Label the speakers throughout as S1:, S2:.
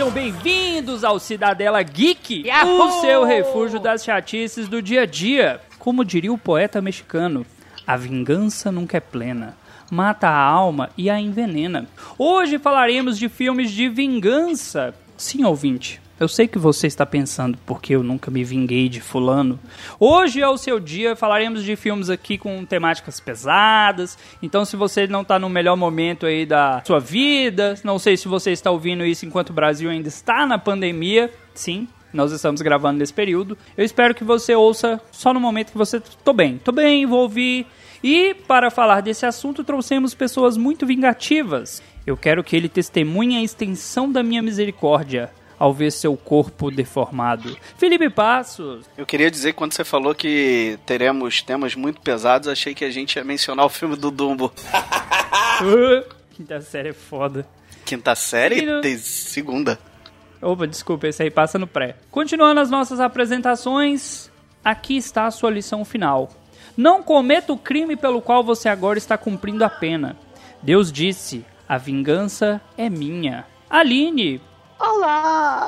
S1: Sejam bem-vindos ao Cidadela Geek, o seu refúgio das chatices do dia a dia. Como diria o poeta mexicano, a vingança nunca é plena. Mata a alma e a envenena. Hoje falaremos de filmes de vingança. Sim, ouvinte, eu sei que você está pensando porque eu nunca me vinguei de fulano. Hoje é o seu dia, falaremos de filmes aqui com temáticas pesadas. Então, se você não está no melhor momento aí da sua vida, não sei se você está ouvindo isso enquanto o Brasil ainda está na pandemia, sim, nós estamos gravando nesse período. Eu espero que você ouça só no momento que você tô bem, tô bem, vou ouvir. E para falar desse assunto, trouxemos pessoas muito vingativas. Eu quero que ele testemunhe a extensão da minha misericórdia ao ver seu corpo deformado. Felipe Passos.
S2: Eu queria dizer que quando você falou que teremos temas muito pesados, achei que a gente ia mencionar o filme do Dumbo.
S1: Quinta série é foda.
S2: Quinta série? Tem segunda.
S1: Opa, desculpa, esse aí passa no pré. Continuando as nossas apresentações, aqui está a sua lição final. Não cometa o crime pelo qual você agora está cumprindo a pena. Deus disse: a vingança é minha. Aline,
S3: Olá!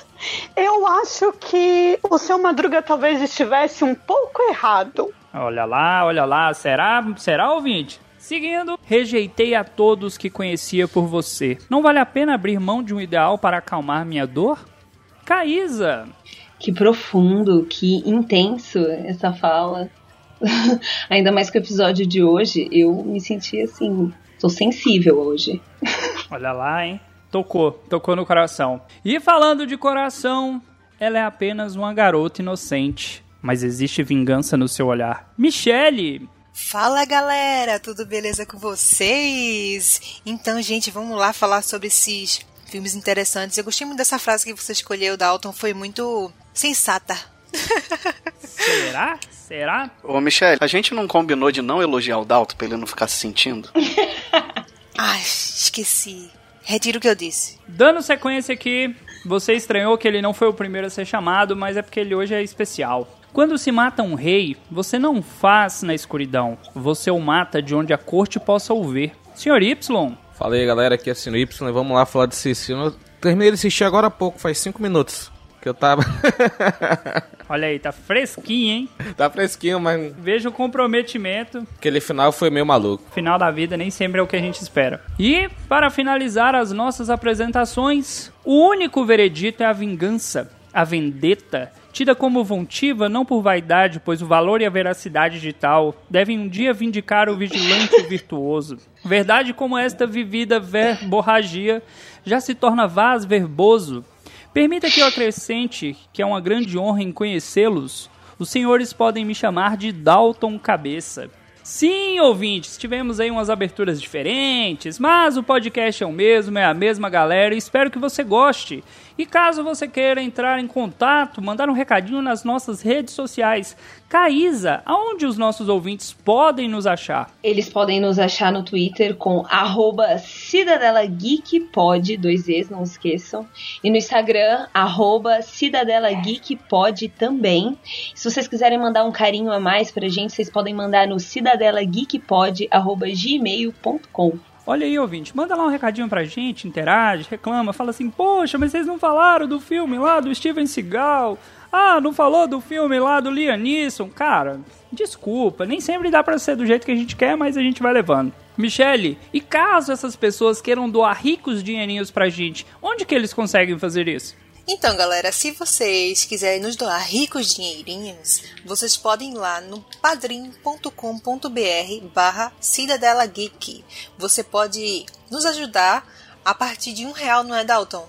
S3: Eu acho que o seu Madruga talvez estivesse um pouco errado.
S1: olha lá, olha lá, será, será ouvinte? Seguindo, rejeitei a todos que conhecia por você. Não vale a pena abrir mão de um ideal para acalmar minha dor? Caísa,
S4: Que profundo, que intenso essa fala. Ainda mais que o episódio de hoje, eu me senti assim, tô sensível hoje.
S1: Olha lá, hein? Tocou, tocou no coração. E falando de coração, ela é apenas uma garota inocente. Mas existe vingança no seu olhar. Michele!
S5: Fala galera, tudo beleza com vocês? Então, gente, vamos lá falar sobre esses filmes interessantes. Eu gostei muito dessa frase que você escolheu, Dalton, foi muito sensata.
S1: Será? Será?
S2: Ô, Michelle, a gente não combinou de não elogiar o Dalton pra ele não ficar se sentindo?
S5: Ai, esqueci. Retiro o que eu disse.
S1: Dando sequência aqui, você estranhou que ele não foi o primeiro a ser chamado, mas é porque ele hoje é especial. Quando se mata um rei, você não faz na escuridão, você o mata de onde a corte possa o ver. Senhor Y,
S6: Fala aí galera, aqui é Sino Y, vamos lá falar desse. Eu terminei de assistir agora há pouco, faz 5 minutos que eu tava.
S1: olha aí, tá fresquinho, hein?
S6: tá fresquinho, mas
S1: Veja o comprometimento
S6: aquele final foi meio maluco.
S1: final da vida nem sempre é o que a gente espera. E, para finalizar as nossas apresentações, o único veredito é a vingança, a vendetta, tida como vontiva não por vaidade, pois o valor e a veracidade de tal devem um dia vindicar o vigilante virtuoso. Verdade como esta vivida verborragia já se torna vaz verboso. Permita que eu acrescente que é uma grande honra em conhecê-los. Os senhores podem me chamar de Dalton Cabeça. Sim, ouvintes, tivemos aí umas aberturas diferentes, mas o podcast é o mesmo, é a mesma galera e espero que você goste. E caso você queira entrar em contato, mandar um recadinho nas nossas redes sociais. Caísa, aonde os nossos ouvintes podem nos achar?
S4: Eles podem nos achar no Twitter com arroba Cidadela Geek Pod, dois Es, não esqueçam. E no Instagram, arroba Cidadela Geek Pod também. Se vocês quiserem mandar um carinho a mais pra gente, vocês podem mandar no cidadelageekpod, arroba gmail.com.
S1: Olha aí, ouvinte, manda lá um recadinho pra gente, interage, reclama, fala assim, poxa, mas vocês não falaram do filme lá do Steven Seagal. Ah, não falou do filme lá do Liam Neeson. Cara, desculpa, nem sempre dá pra ser do jeito que a gente quer, mas a gente vai levando. Michele, e caso essas pessoas queiram doar ricos dinheirinhos pra gente, onde que eles conseguem fazer isso?
S5: Então, galera, se vocês quiserem nos doar ricos dinheirinhos, vocês podem ir lá no padrim.com.br barra Cidadela Geek. Você pode nos ajudar a partir de um real, não é, Dalton?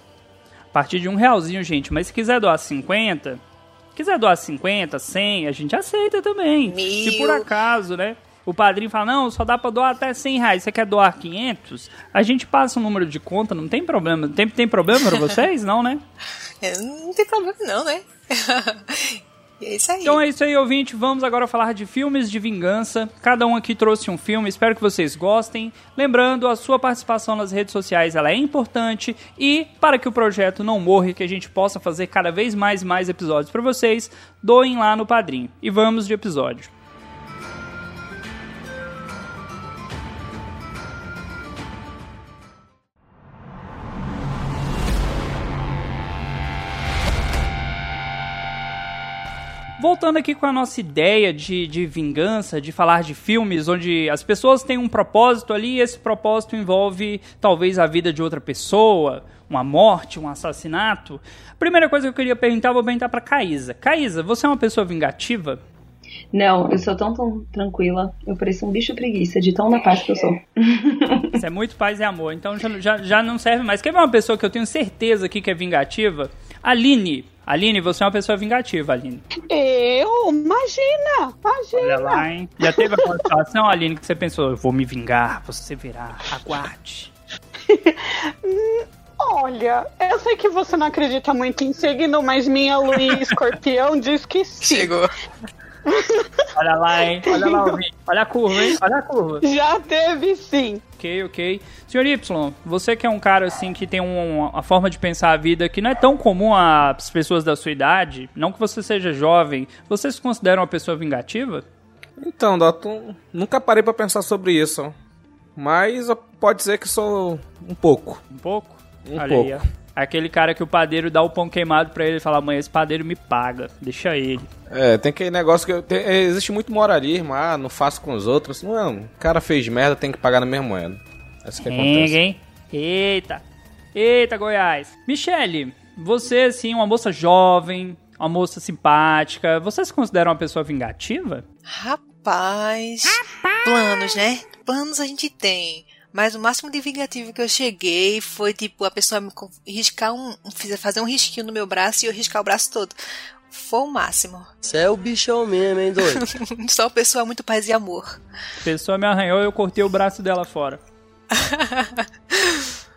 S1: A partir de um realzinho, gente, mas se quiser doar 50, quiser doar 50, 100, a gente aceita também.
S5: Mil.
S1: Se por acaso, né? O padrinho fala, não, só dá pra doar até 100 reais. Você quer doar 500? A gente passa um número de conta, não tem problema. Tem, tem problema pra vocês? Não, né?
S5: É, não tem problema não, né? É isso aí.
S1: Então é isso aí, ouvinte. Vamos agora falar de filmes de vingança. Cada um aqui trouxe um filme. Espero que vocês gostem. Lembrando, a sua participação nas redes sociais ela é importante e para que o projeto não morra e que a gente possa fazer cada vez mais e mais episódios para vocês, doem lá no Padrim. E vamos de episódio. Voltando aqui com a nossa ideia de, de vingança, de falar de filmes onde as pessoas têm um propósito ali e esse propósito envolve talvez a vida de outra pessoa, uma morte, um assassinato. A primeira coisa que eu queria perguntar, eu vou perguntar pra Caísa. Caísa, você é uma pessoa vingativa?
S4: Não, eu sou tão, tão tranquila. Eu pareço um bicho preguiça de tão da paz que eu sou.
S1: Isso é muito paz e amor, então já, já, já não serve mais. Quer ver uma pessoa que eu tenho certeza aqui que é vingativa? Aline. Aline, você é uma pessoa vingativa, Aline.
S3: Eu? Imagina! Imagina!
S1: Olha lá, hein? Já teve alguma situação, Aline, que você pensou, eu vou me vingar, você verá, aguarde.
S3: Olha, eu sei que você não acredita muito em signo, mas minha em escorpião diz que sim.
S5: Chegou.
S1: Olha lá, hein? Olha lá, ouvinte. Olha a curva, hein? Olha a curva.
S3: Já teve sim.
S1: Ok, ok. Senhor Y, você que é um cara assim que tem um- uma forma de pensar a vida que não é tão comum às pessoas da sua idade, não que você seja jovem, você se considera uma pessoa vingativa?
S6: Então, Dalton, nunca parei pra pensar sobre isso. Mas pode dizer que sou um pouco.
S1: Um pouco?
S6: Um
S1: Olha
S6: pouco.
S1: aí. Aquele cara que o padeiro dá o pão queimado pra ele e fala, mãe, esse padeiro me paga, deixa ele.
S6: É, tem aquele negócio que. eu- tem- é, existe muito moralismo, ah, não faço com os outros. Não, o cara fez merda, tem que pagar na mesma moeda. É isso que acontece.
S1: hein? Eita. Eita, Goiás. Michele, você, assim, uma moça jovem, uma moça simpática, você se considera uma pessoa vingativa?
S5: Rapaz. Planos, né? Planos a gente tem. Mas o máximo de vingativo que eu cheguei foi, tipo, a pessoa me riscar um. fazer um risquinho no meu braço e eu riscar o braço todo. Foi o máximo.
S7: Você é o bichão mesmo, hein, doido?
S5: Sou uma pessoa muito paz e amor.
S1: A pessoa me arranhou e eu cortei o braço dela fora.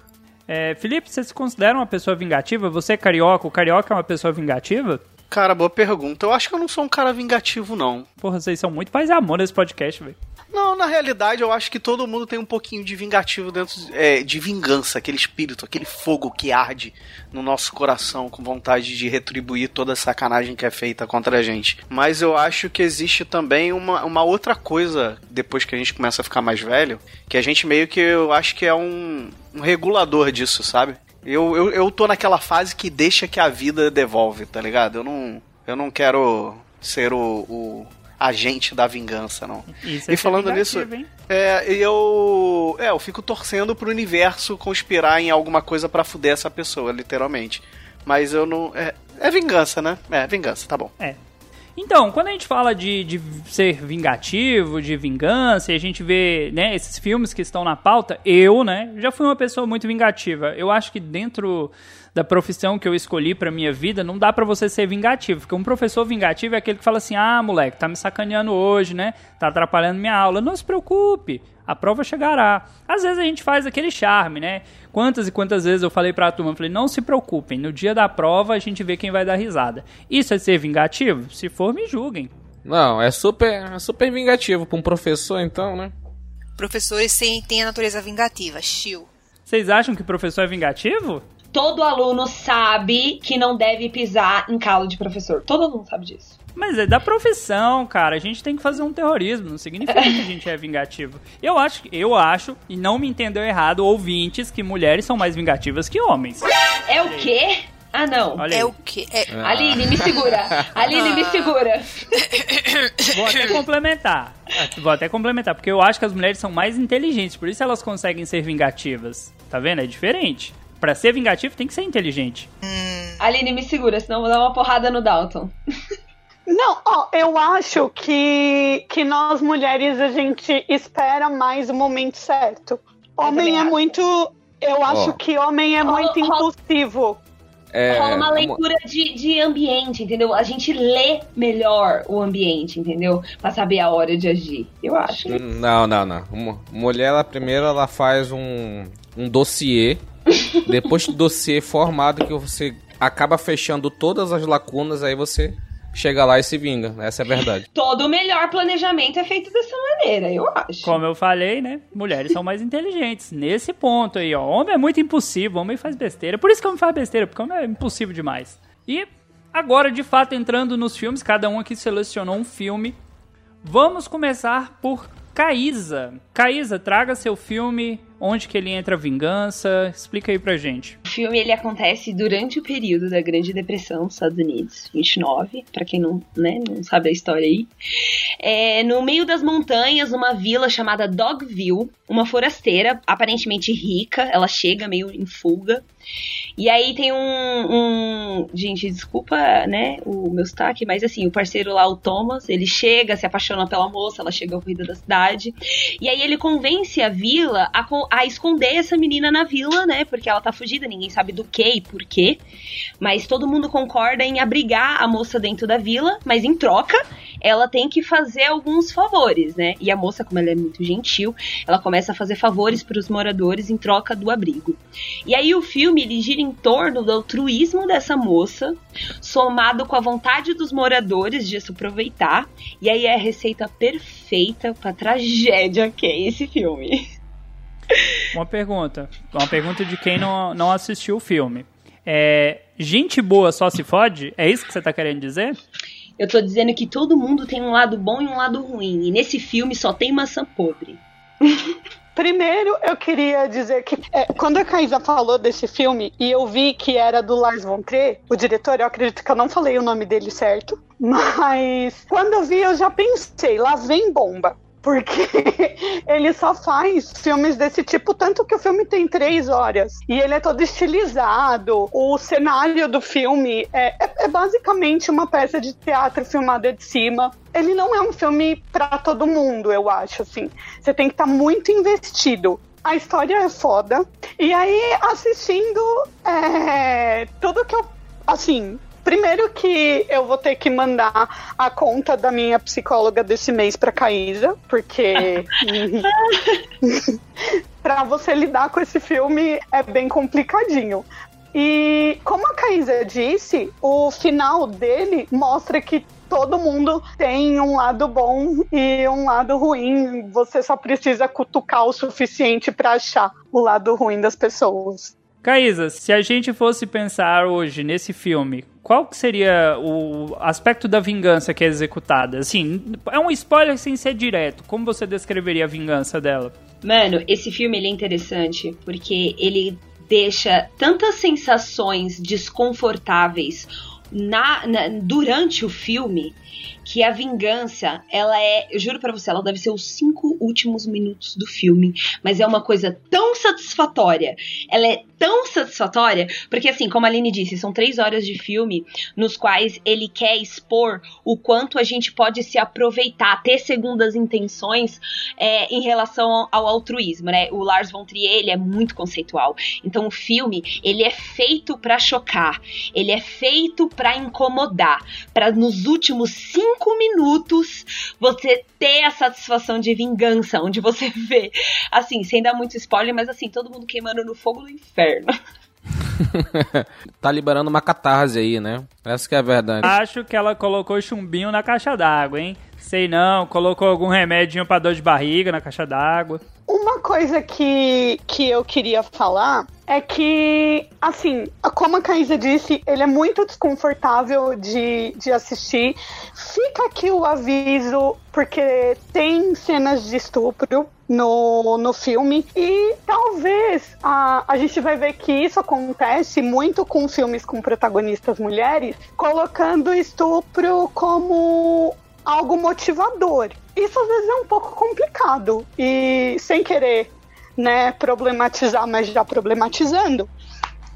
S1: É, Felipe, você se considera uma pessoa vingativa? Você é carioca? O carioca é uma pessoa vingativa?
S2: Cara, boa pergunta. Eu acho que eu não sou um cara vingativo, não.
S1: Porra, vocês são muito e amor nesse podcast, velho.
S2: Não, na realidade, eu acho que todo mundo tem um pouquinho de vingativo dentro é, de vingança, aquele espírito, aquele fogo que arde no nosso coração com vontade de retribuir toda a sacanagem que é feita contra a gente. Mas eu acho que existe também uma, uma outra coisa depois que a gente começa a ficar mais velho, que a gente meio que eu acho que é um, um regulador disso, sabe? Eu, eu, eu tô naquela fase que deixa que a vida devolve, tá ligado? Eu não, eu não quero ser o, o agente da vingança, não.
S1: Isso
S2: E
S1: é
S2: falando nisso, é, eu. É, eu fico torcendo pro universo conspirar em alguma coisa pra fuder essa pessoa, literalmente. Mas eu não. É, é vingança, né? É, vingança, tá bom.
S1: É. Então, quando a gente fala de, de ser vingativo, de vingança, e a gente vê né, esses filmes que estão na pauta, eu, né, já fui uma pessoa muito vingativa. Eu acho que dentro da profissão que eu escolhi pra minha vida, não dá pra você ser vingativo. Porque um professor vingativo é aquele que fala assim: ah, moleque, tá me sacaneando hoje, né? Tá atrapalhando minha aula. Não se preocupe, a prova chegará. Às vezes a gente faz aquele charme, né? Quantas e quantas vezes eu falei pra turma, eu falei, não se preocupem, no dia da prova a gente vê quem vai dar risada. Isso é ser vingativo? Se for, me julguem.
S6: Não, é super, é super vingativo pra um professor, então, né?
S5: Professores têm, têm a natureza vingativa, chill.
S1: Vocês acham que professor é vingativo?
S4: Todo aluno sabe que não deve pisar em calo de professor. Todo aluno sabe disso.
S1: Mas é da profissão, cara. A gente tem que fazer um terrorismo. Não significa que a gente é vingativo. Eu acho, eu acho, e não me entendeu errado, ouvintes, que mulheres são mais vingativas que homens.
S4: É o quê? Ah, não.
S1: Olha
S5: É
S1: aí.
S5: o quê? É,
S4: Aline, me segura. Aline, me segura.
S1: Vou até complementar. Vou até complementar, porque eu acho que as mulheres são mais inteligentes, por isso elas conseguem ser vingativas. Tá vendo? É diferente. Pra ser vingativo tem que ser inteligente.
S4: Aline, me segura, senão eu vou dar uma porrada no Dalton.
S3: Não, ó, eu acho que, que nós mulheres a gente espera mais o momento certo. Homem é muito. Eu acho
S6: Ó.
S3: que homem é muito impulsivo.
S6: É,
S4: Rola uma
S6: uma-
S4: leitura de, de ambiente, entendeu? A gente lê melhor o ambiente, entendeu? Pra saber a hora de agir. Eu acho.
S6: Não, não, não. Uma mulher, ela primeiro ela faz um, um dossiê. Depois do dossiê formado, que você acaba fechando todas as lacunas, aí você chega lá e se vinga. Essa é a verdade.
S4: Todo o melhor planejamento é feito dessa maneira, eu acho.
S1: Como eu falei, né? Mulheres são mais inteligentes. Nesse ponto aí, ó. Homem é muito impossível, homem faz besteira. Por isso que homem faz besteira, porque homem é impossível demais. E agora, de fato, entrando nos filmes, cada um aqui selecionou um filme. Vamos começar por Caísa. Caísa, traga seu filme, onde que ele entra vingança, explica aí pra gente.
S4: O filme ele acontece durante o período da Grande Depressão dos Estados Unidos, 29, para quem não, né, não sabe a história aí. É, no meio das montanhas, numa vila chamada Dogville, uma forasteira, aparentemente rica, ela chega meio em fuga. E aí tem um, um, Gente, desculpa, né, o meu sotaque, mas assim, o parceiro lá, o Thomas, ele chega, se apaixona pela moça, ela chega ao corrida da cidade. E aí ele convence a vila a, a esconder essa menina na vila, né? Porque ela tá fugida, ninguém sabe do que e por quê. Mas todo mundo concorda em abrigar a moça dentro da vila, mas em troca, ela tem que fazer alguns favores, né? E a moça, como ela é muito gentil, ela começa a fazer favores para os moradores em troca do abrigo. E aí o filme ele gira em torno do altruísmo dessa moça, somado com a vontade dos moradores de se aproveitar. E aí é a receita perfeita para tragédia que é esse filme.
S1: Uma pergunta. Uma pergunta de quem não, não assistiu o filme. É, gente boa só se fode? É isso que você tá querendo dizer?
S4: Eu tô dizendo que todo mundo tem um lado bom e um lado ruim. E nesse filme só tem maçã podre.
S3: Primeiro, eu queria dizer que é, quando a Caísa falou desse filme e eu vi que era do Lars von Trier, o diretor, eu acredito que eu não falei o nome dele certo, mas quando eu vi eu já pensei, lá vem bomba porque ele só faz filmes desse tipo, tanto que o filme tem três horas e ele é todo estilizado. O cenário do filme é, é, é basicamente uma peça de teatro filmada de cima. Ele não é um filme para todo mundo, eu acho. Assim, você tem que estar tá muito investido. A história é foda. E aí, assistindo, é, tudo que eu. Assim, Primeiro que eu vou ter que mandar a conta da minha psicóloga desse mês pra Caísa, porque para você lidar com esse filme é bem complicadinho. E como a Caísa disse, o final dele mostra que todo mundo tem um lado bom e um lado ruim. Você só precisa cutucar o suficiente para achar o lado ruim das pessoas.
S1: Caísa, se a gente fosse pensar hoje nesse filme, qual que seria o aspecto da vingança que é executada? Assim, é um spoiler sem ser direto. Como você descreveria a vingança dela?
S4: Mano, esse filme ele é interessante porque ele deixa tantas sensações desconfortáveis na, na durante o filme que a vingança, ela é, eu juro para você, ela deve ser os cinco últimos minutos do filme, mas é uma coisa tão satisfatória. Ela é tão satisfatória, porque assim, como a Aline disse, são três horas de filme nos quais ele quer expor o quanto a gente pode se aproveitar, ter segundas intenções é, em relação ao altruísmo, né? O Lars von Trier, ele é muito conceitual. Então o filme, ele é feito para chocar, ele é feito para incomodar, para nos últimos cinco minutos você ter a satisfação de vingança, onde você vê, assim, sem dar muito spoiler, mas assim, todo mundo queimando no fogo do inferno.
S6: tá liberando uma catarse aí, né? Essa que é a verdade.
S1: Acho que ela colocou chumbinho na caixa d'água, hein? Sei não, colocou algum remedinho pra dor de barriga na caixa d'água.
S3: Uma coisa que, que eu queria falar é que, assim, como a Caísa disse, ele é muito desconfortável de, de assistir. Fica aqui o aviso, porque tem cenas de estupro no, no filme. E talvez a, a gente vai ver que isso acontece muito com filmes com protagonistas mulheres, colocando estupro como algo motivador. Isso às vezes é um pouco complicado e sem querer, né, problematizar, mas já problematizando,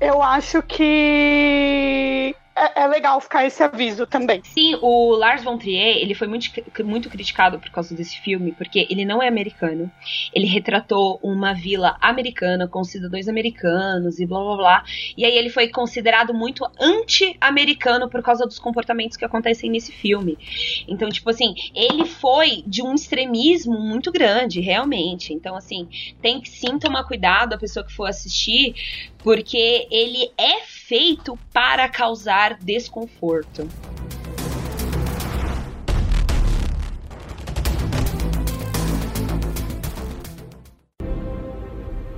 S3: eu acho que é, é, legal ficar esse aviso também.
S4: Sim, o Lars von Trier, ele foi muito, muito criticado por causa desse filme, porque ele não é americano. Ele retratou uma vila americana com cidadãos americanos e blá blá blá. E aí ele foi considerado muito anti-americano por causa dos comportamentos que acontecem nesse filme. Então, tipo assim, ele foi de um extremismo muito grande, realmente. Então, assim, tem que sim tomar cuidado a pessoa que for assistir, porque ele é feito para causar desconforto.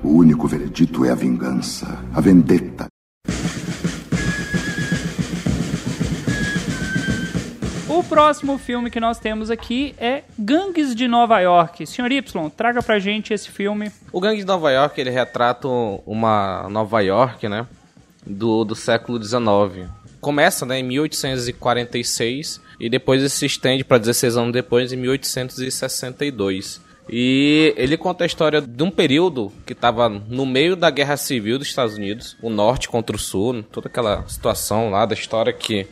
S8: O único veredito é a vingança, a vendetta.
S1: O próximo filme que nós temos aqui é Gangues de Nova York. Senhor Y, traga pra gente esse filme.
S6: O Gangue de Nova York, ele retrata uma Nova York, né? Do, do século XIX. Começa, né, em 1846 e depois se estende para 16 anos depois, em 1862. E ele conta a história de um período que estava no meio da Guerra Civil dos Estados Unidos, o norte contra o sul, toda aquela situação lá da história que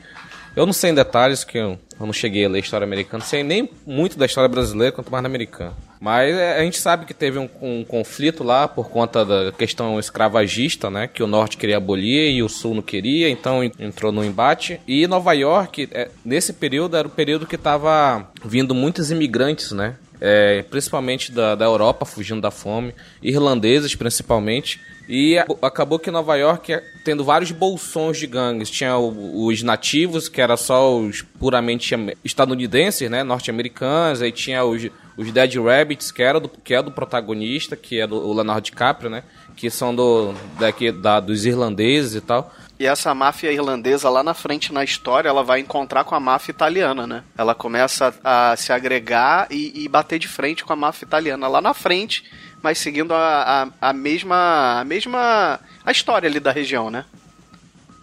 S6: eu não sei em detalhes, que eu, eu não cheguei a ler história americana, não sei nem muito da história brasileira, quanto mais da americana. Mas é, a gente sabe que teve um, um, conflito lá por conta da questão escravagista, né? Que o norte queria abolir e o sul não queria, então entrou no embate. E Nova York, é, nesse período, era o período que estava vindo muitos imigrantes, né? É, principalmente da, da Europa, fugindo da fome, irlandeses principalmente. E acabou que Nova York, é tendo vários bolsões de gangues, tinha os nativos, que era só os puramente estadunidenses, né, norte-americanos, aí tinha os, os Dead Rabbits, que era do, que é do protagonista, que é do Leonardo DiCaprio, né, que são do daqui da, dos irlandeses e tal.
S2: E essa máfia irlandesa lá na frente na história, ela vai encontrar com a máfia italiana, né? Ela começa a, se agregar e, e bater de frente com a máfia italiana lá na frente mas seguindo a, a, a mesma a mesma a história ali da região, né?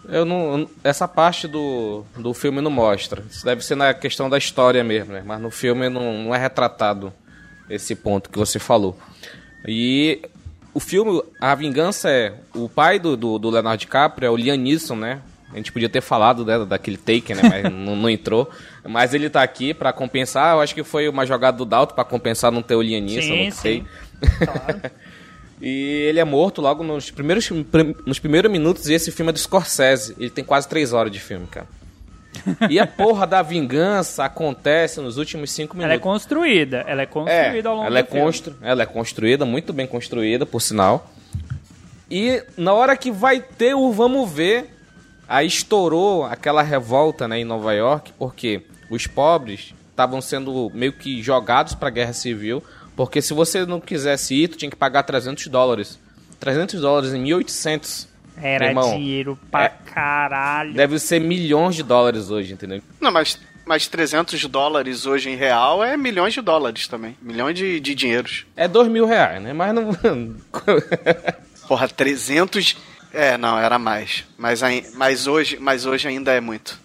S6: Eu não. Essa parte do, do filme não mostra. Isso deve ser na questão da história mesmo, né? Mas no filme não, não é retratado esse ponto que você falou. E o filme, a vingança é. O pai do, do, do Leonardo DiCaprio é o Liam Neeson, né? A gente podia ter falado né, daquele take, né? Mas não, não, entrou. Mas ele tá aqui para compensar. Eu acho que foi uma jogada do Dalton para compensar não ter o Liam Neeson, sim, não sei. Sim. Claro. e ele é morto logo nos primeiros, nos primeiros minutos e esse filme é do Scorsese. Ele tem quase três horas de filme, cara. E a porra da vingança acontece nos últimos cinco minutos.
S1: Ela é construída, ela é construída
S6: é,
S1: ao longo
S6: ela é. Constru... Ela é construída, muito bem construída, por sinal. E na hora que vai ter o vamos ver, aí estourou aquela revolta né, em Nova York, porque os pobres estavam sendo meio que jogados para a guerra civil porque se você não quisesse ir, tu tinha que pagar 300 dólares. 300 dólares em 1800.
S1: Era irmão, dinheiro pra é, caralho.
S6: Deve ser milhões de dólares hoje, entendeu?
S2: Não, mas, mas 300 dólares hoje em real é milhões de dólares também. Milhões de, de dinheiros.
S6: É 2 mil reais, né? Mas não.
S2: Porra, 300. É, não, era mais. Mas, mas, hoje, mas hoje ainda é muito.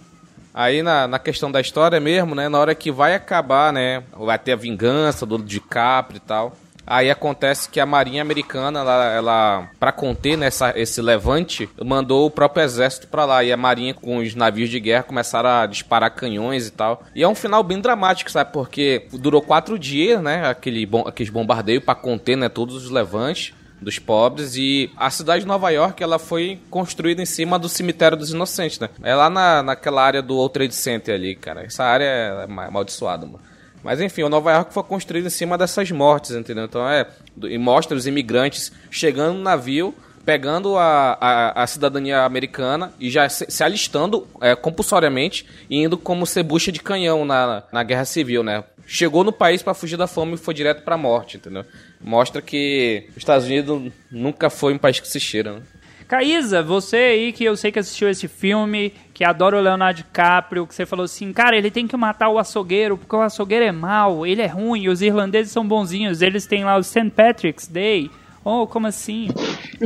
S6: Aí na, na questão da história mesmo, né? Na hora que vai acabar, né? Vai ter a vingança do DiCaprio e tal. Aí acontece que a Marinha Americana, ela, ela para conter nessa, esse levante, mandou o próprio exército para lá. E a Marinha, com os navios de guerra, começaram a disparar canhões e tal. E é um final bem dramático, sabe? Porque durou quatro dias, né? Aquele bom, aqueles bombardeios para conter né, todos os levantes dos pobres e a cidade de Nova York ela foi construída em cima do cemitério dos inocentes, né? É lá na, naquela área do World Trade Center ali, cara. Essa área é amaldiçoada, mano. Mas enfim, o Nova York foi construído em cima dessas mortes, entendeu? Então é. E mostra os imigrantes chegando no navio, pegando a, a, a cidadania americana e já se, se alistando é, compulsoriamente e indo como ser bucha de canhão na, na guerra civil, né? Chegou no país para fugir da fome e foi direto pra morte, entendeu? mostra que os Estados Unidos nunca foi um país que se cheira, né?
S1: Caísa, você aí que eu sei que assistiu esse filme, que adora o Leonardo DiCaprio, que você falou assim, cara, ele tem que matar o açougueiro, porque o açougueiro é mau, ele é ruim, os irlandeses são bonzinhos, eles têm lá o St. Patrick's Day. Oh, como assim?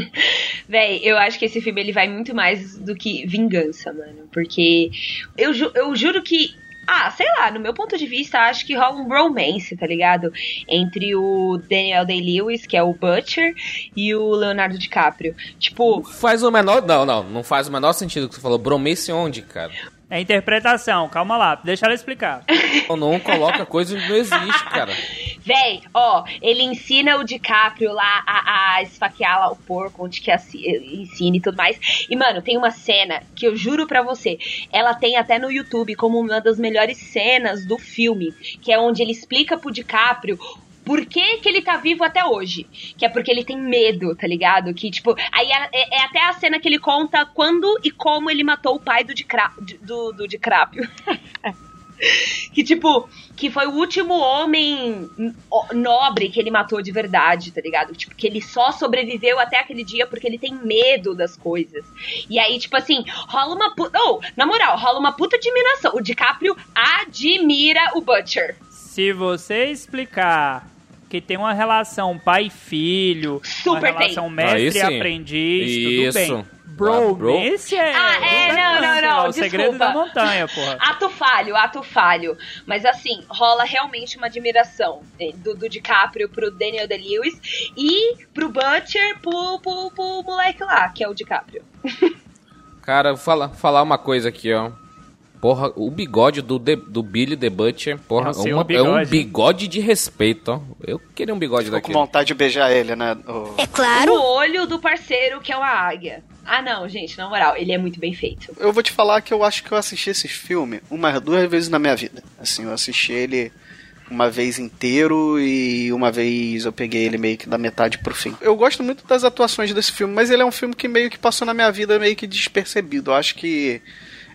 S4: Véi, eu acho que esse filme ele vai muito mais do que vingança, mano. Porque eu, ju eu juro que ah, sei lá, no meu ponto de vista, acho que rola um romance, tá ligado? Entre o Daniel Day-Lewis, que é o Butcher, e o Leonardo DiCaprio. Tipo.
S6: Faz o menor. Não, não, não faz o menor sentido que você falou. Bromance onde, cara?
S1: É interpretação, calma lá, deixa ela explicar.
S6: Não, não coloca coisa que não existe, cara.
S4: Véi, ó, ele ensina o DiCaprio lá a, a esfaquear lá o porco, onde que ensina e tudo mais. E, mano, tem uma cena que eu juro pra você, ela tem até no YouTube como uma das melhores cenas do filme, que é onde ele explica pro DiCaprio por que, que ele tá vivo até hoje. Que é porque ele tem medo, tá ligado? Que, tipo, aí é, é, é até a cena que ele conta quando e como ele matou o pai do, Dicra, do, do DiCaprio. que, tipo, que foi o último homem nobre que ele matou de verdade, tá ligado? Tipo, que ele só sobreviveu até aquele dia porque ele tem medo das coisas. E aí, tipo assim, rola uma puta. Oh, na moral, rola uma puta admiração. O DiCaprio admira o Butcher.
S1: Se você explicar que tem uma relação pai-filho, uma
S4: Super
S1: relação
S4: tem.
S1: mestre e
S6: Aí sim.
S1: aprendiz,
S6: Isso.
S1: tudo bem. Bro,
S6: Ah, bro.
S1: esse é.
S4: Ah, é, não, não, não,
S1: é O segredo da montanha, porra.
S4: Ato falho, ato falho. Mas assim, rola realmente uma admiração eh, do, do DiCaprio pro Daniel Day-Lewis e pro Butcher pro, pro, pro moleque lá, que é o DiCaprio.
S6: Cara, vou falar, falar uma coisa aqui, ó. Porra, o bigode do, The- do Billy the Butcher, porra,
S1: É
S6: uma- é um bigode de respeito, ó. Eu queria um bigode
S2: Ficou com
S6: daquele.
S2: vontade de beijar ele, né? O-
S9: É claro.
S4: O olho do parceiro, que é uma águia. Ah, não, gente, na moral, ele é muito bem feito.
S2: Eu vou te falar que eu acho que eu assisti esse filme umas duas vezes na minha vida. Assim, eu assisti ele uma vez inteiro e uma vez eu peguei ele meio que da metade pro fim. Eu gosto muito das atuações desse filme, mas ele é um filme que meio que passou na minha vida meio que despercebido. Eu acho que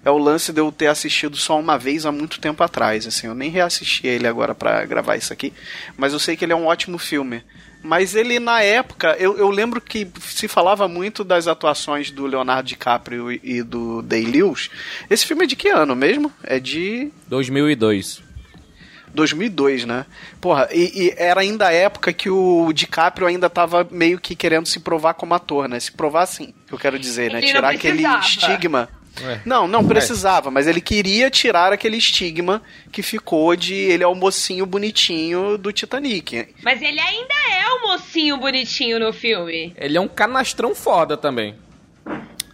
S2: é o lance de eu ter assistido só uma vez há muito tempo atrás, assim. Eu nem reassisti ele agora pra gravar isso aqui, mas eu sei que ele é um ótimo filme. Mas ele, na época, eu, eu lembro que se falava muito das atuações do Leonardo DiCaprio e, do Day-Lewis. Esse filme é de que ano mesmo? É de
S6: 2002.
S2: 2002, né? Porra, e, e era ainda a época que o DiCaprio ainda tava meio que querendo se provar como ator, né? Se provar assim, que eu quero dizer, né?
S4: Ele
S2: Tirar aquele estigma.
S6: Ué.
S2: Não, não precisava, mas ele queria tirar aquele estigma que ficou de ele é o mocinho bonitinho do Titanic.
S4: Mas ele ainda é o mocinho bonitinho no filme.
S6: Ele é um canastrão foda também.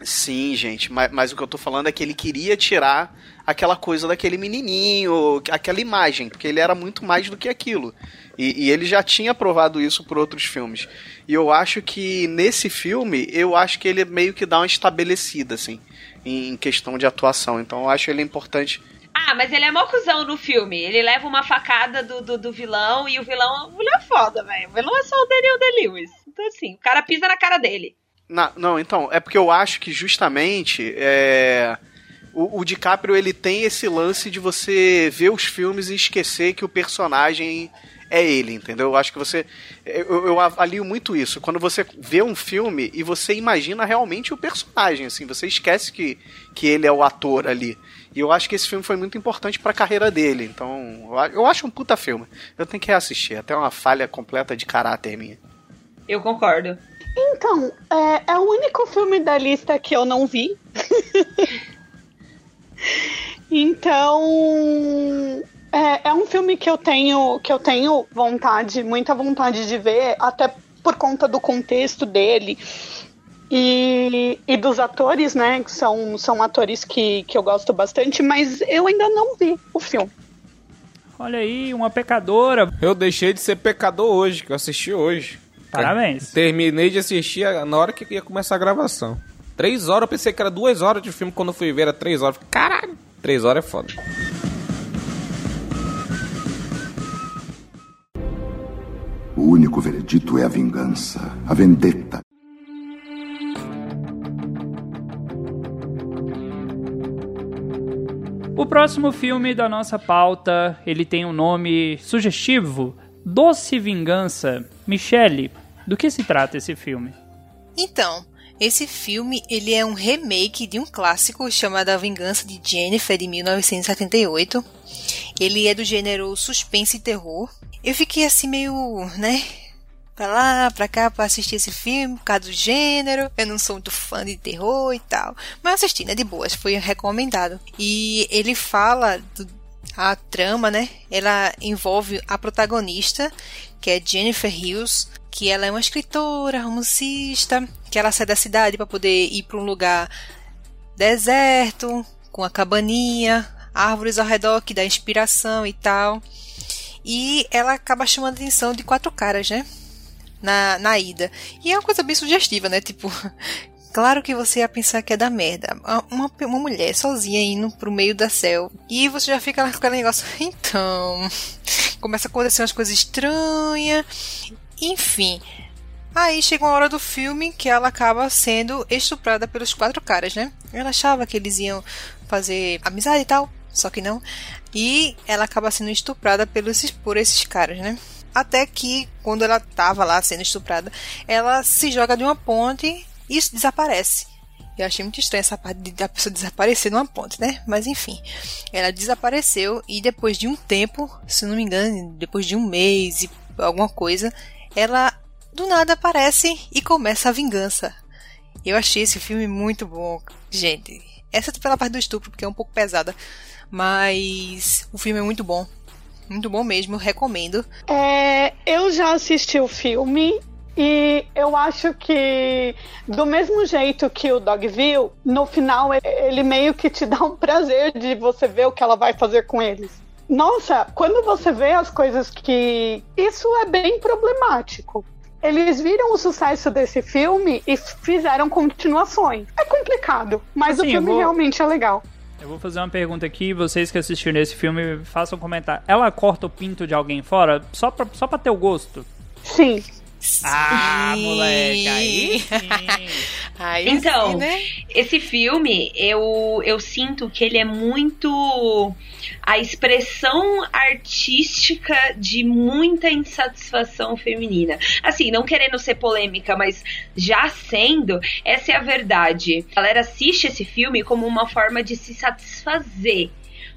S2: Sim, gente, mas, mas o que eu tô falando é que ele queria tirar aquela coisa daquele menininho, aquela imagem, porque ele era muito mais do que aquilo. E, e ele já tinha provado isso por outros filmes. E eu acho que nesse filme, eu acho que ele meio que dá uma estabelecida, assim, em questão de atuação. Então eu acho ele importante.
S4: Ah, mas ele é mó cuzão no filme. Ele leva uma facada do, do, do vilão e o vilão, o vilão é foda, velho. O vilão é só o Daniel Day-Lewis. Então, assim, o cara pisa na cara dele.
S2: Na- não, então, é porque eu acho que justamente é, o, o DiCaprio ele tem esse lance de você ver os filmes e esquecer que o personagem é ele, entendeu? Eu acho que você. Eu, eu avalio muito isso. Quando você vê um filme e você imagina realmente o personagem, assim, você esquece que, que ele é o ator ali. E eu acho que esse filme foi muito importante pra carreira dele. Então, eu a- eu acho um puta filme. Eu tenho que reassistir. Até uma falha completa de caráter minha.
S4: Eu concordo.
S3: Então, é, é o único filme da lista que eu não vi. então, é, é um filme que eu tenho que eu tenho vontade, muita vontade de ver, até por conta do contexto dele e, e dos atores, né? Que são, são atores que, que eu gosto bastante, mas eu ainda não vi o filme.
S1: Olha aí, uma pecadora.
S6: Eu deixei de ser pecador hoje, que eu assisti hoje.
S1: Parabéns.
S6: Terminei de assistir na hora que ia começar a gravação. Três horas, eu pensei que era duas horas de filme, quando eu fui ver era três horas. Caralho, três horas é foda.
S8: O único veredito é a vingança, a vendetta.
S1: O próximo filme da nossa pauta, ele tem um nome sugestivo, Doce Vingança. Michele, do que se trata esse filme?
S5: Então, esse filme ele é um remake de um clássico chamado A Vingança de Jennifer de 1978. Ele é do gênero suspense e terror. Eu fiquei assim meio, né, pra lá, pra cá pra assistir esse filme por causa do gênero. Eu não sou muito fã de terror e tal, mas assisti, né, de boas, foi recomendado. E ele fala do a trama, né? Ela envolve a protagonista, que é Jennifer Hills, que ela é uma escritora, romancista, que ela sai da cidade para poder ir para um lugar deserto, com a cabaninha, árvores ao redor que dá inspiração e tal. E ela acaba chamando a atenção de quatro caras, né? Na, na ida. E é uma coisa bem sugestiva, né? Tipo, Claro que você ia pensar que é da merda. Uma, uma mulher sozinha indo pro meio da céu. E você já fica com aquele negócio. Então. Começa a acontecer umas coisas estranhas. Enfim. Aí chega uma hora do filme que ela acaba sendo estuprada pelos quatro caras, né? Ela achava que eles iam fazer amizade e tal. só que não. E ela acaba sendo estuprada pelos, por esses caras, né? Até que, quando ela tava lá sendo estuprada, ela se joga de uma ponte e desaparece. Eu achei muito estranho essa parte de a pessoa desaparecer numa ponte, né? Mas enfim, ela desapareceu e depois de um tempo, se não me engano, depois de um mês e alguma coisa, ela do nada aparece e começa a vingança. Eu achei esse filme muito bom, gente. Essa pela parte do estupro, porque é um pouco pesada, mas o filme é muito bom. Muito bom mesmo, recomendo.
S3: É, eu já assisti o filme e eu acho que, do mesmo jeito que o Dogville, no final ele meio que te dá um prazer de você ver o que ela vai fazer com eles. Nossa, quando você vê as coisas que. Isso é bem problemático. Eles viram o sucesso desse filme e fizeram continuações. É complicado, mas
S1: Assim,
S3: o filme
S1: vou-
S3: realmente é legal.
S1: Eu vou fazer uma pergunta aqui, vocês que assistiram esse filme, façam um comentário. Ela corta o pinto de alguém fora só pra, só pra ter o gosto?
S3: Sim.
S1: Ah, moleque, aí.
S5: Aí
S4: Então,
S5: sim, né?
S4: esse filme, eu, eu sinto que ele é muito a expressão artística de muita insatisfação feminina. Assim, não querendo ser polêmica, mas já sendo, essa é a verdade. A galera assiste esse filme como uma forma de se satisfazer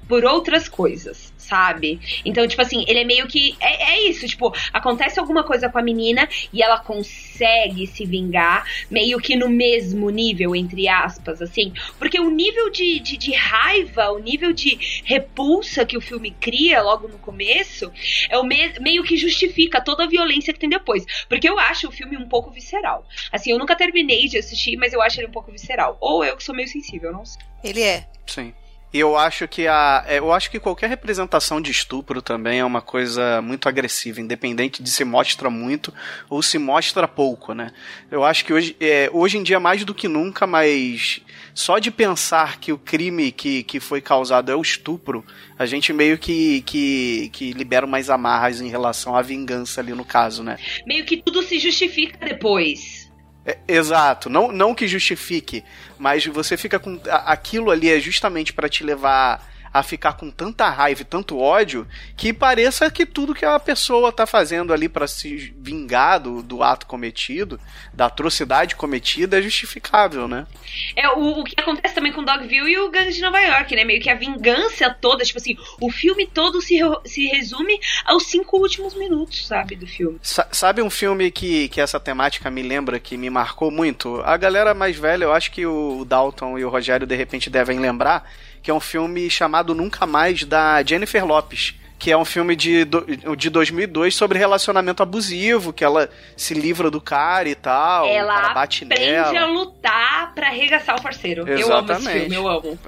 S4: por outras coisas, sabe? Então, tipo assim, ele é meio que. É, é isso, tipo, acontece alguma coisa com a menina e ela consegue se vingar, meio que no mesmo nível, entre aspas, assim. Porque o nível de, de, de raiva, o nível de repulsa que o filme cria logo no começo, é o me- meio que justifica toda a violência que tem depois. Porque eu acho o filme um pouco visceral. Assim, eu nunca terminei de assistir, mas eu acho ele um pouco visceral. Ou eu que sou meio sensível, não sei.
S5: Ele é.
S2: Sim. E eu acho que a. é, Eu acho que qualquer representação de estupro também é uma coisa muito agressiva, independente de se mostra muito ou se mostra pouco, né? Eu acho que hoje, é, hoje em dia, mais do que nunca, mas só de pensar que o crime que, que foi causado é o estupro, a gente meio que, que, que libera mais amarras em relação à vingança ali no caso, né?
S4: Meio que tudo se justifica depois.
S2: É, exato, não, não que justifique, mas você fica com. Aquilo ali é justamente pra te levar a ficar com tanta raiva e tanto ódio que pareça que tudo que a pessoa tá fazendo ali pra se vingar do, do ato cometido, da atrocidade cometida, é justificável, né?
S4: É o, o que acontece também com Dogville e o Gangue de Nova York, né? Meio que a vingança toda, tipo assim, o filme todo se, se resume aos cinco últimos minutos, sabe, do filme.
S2: Sa- sabe um filme que, que essa temática me lembra, que me marcou muito? A galera mais velha, eu acho que o Dalton e o Rogério de repente devem lembrar, que é um filme chamado Nunca Mais, da Jennifer Lopes. Que é um filme de, do- de 2002 sobre relacionamento abusivo, que ela se livra do cara e tal, o cara
S4: Ela
S2: bate
S4: aprende
S2: nela.
S4: a lutar pra arregaçar o parceiro. Eu amo esse
S2: Exatamente.
S4: filme, eu amo.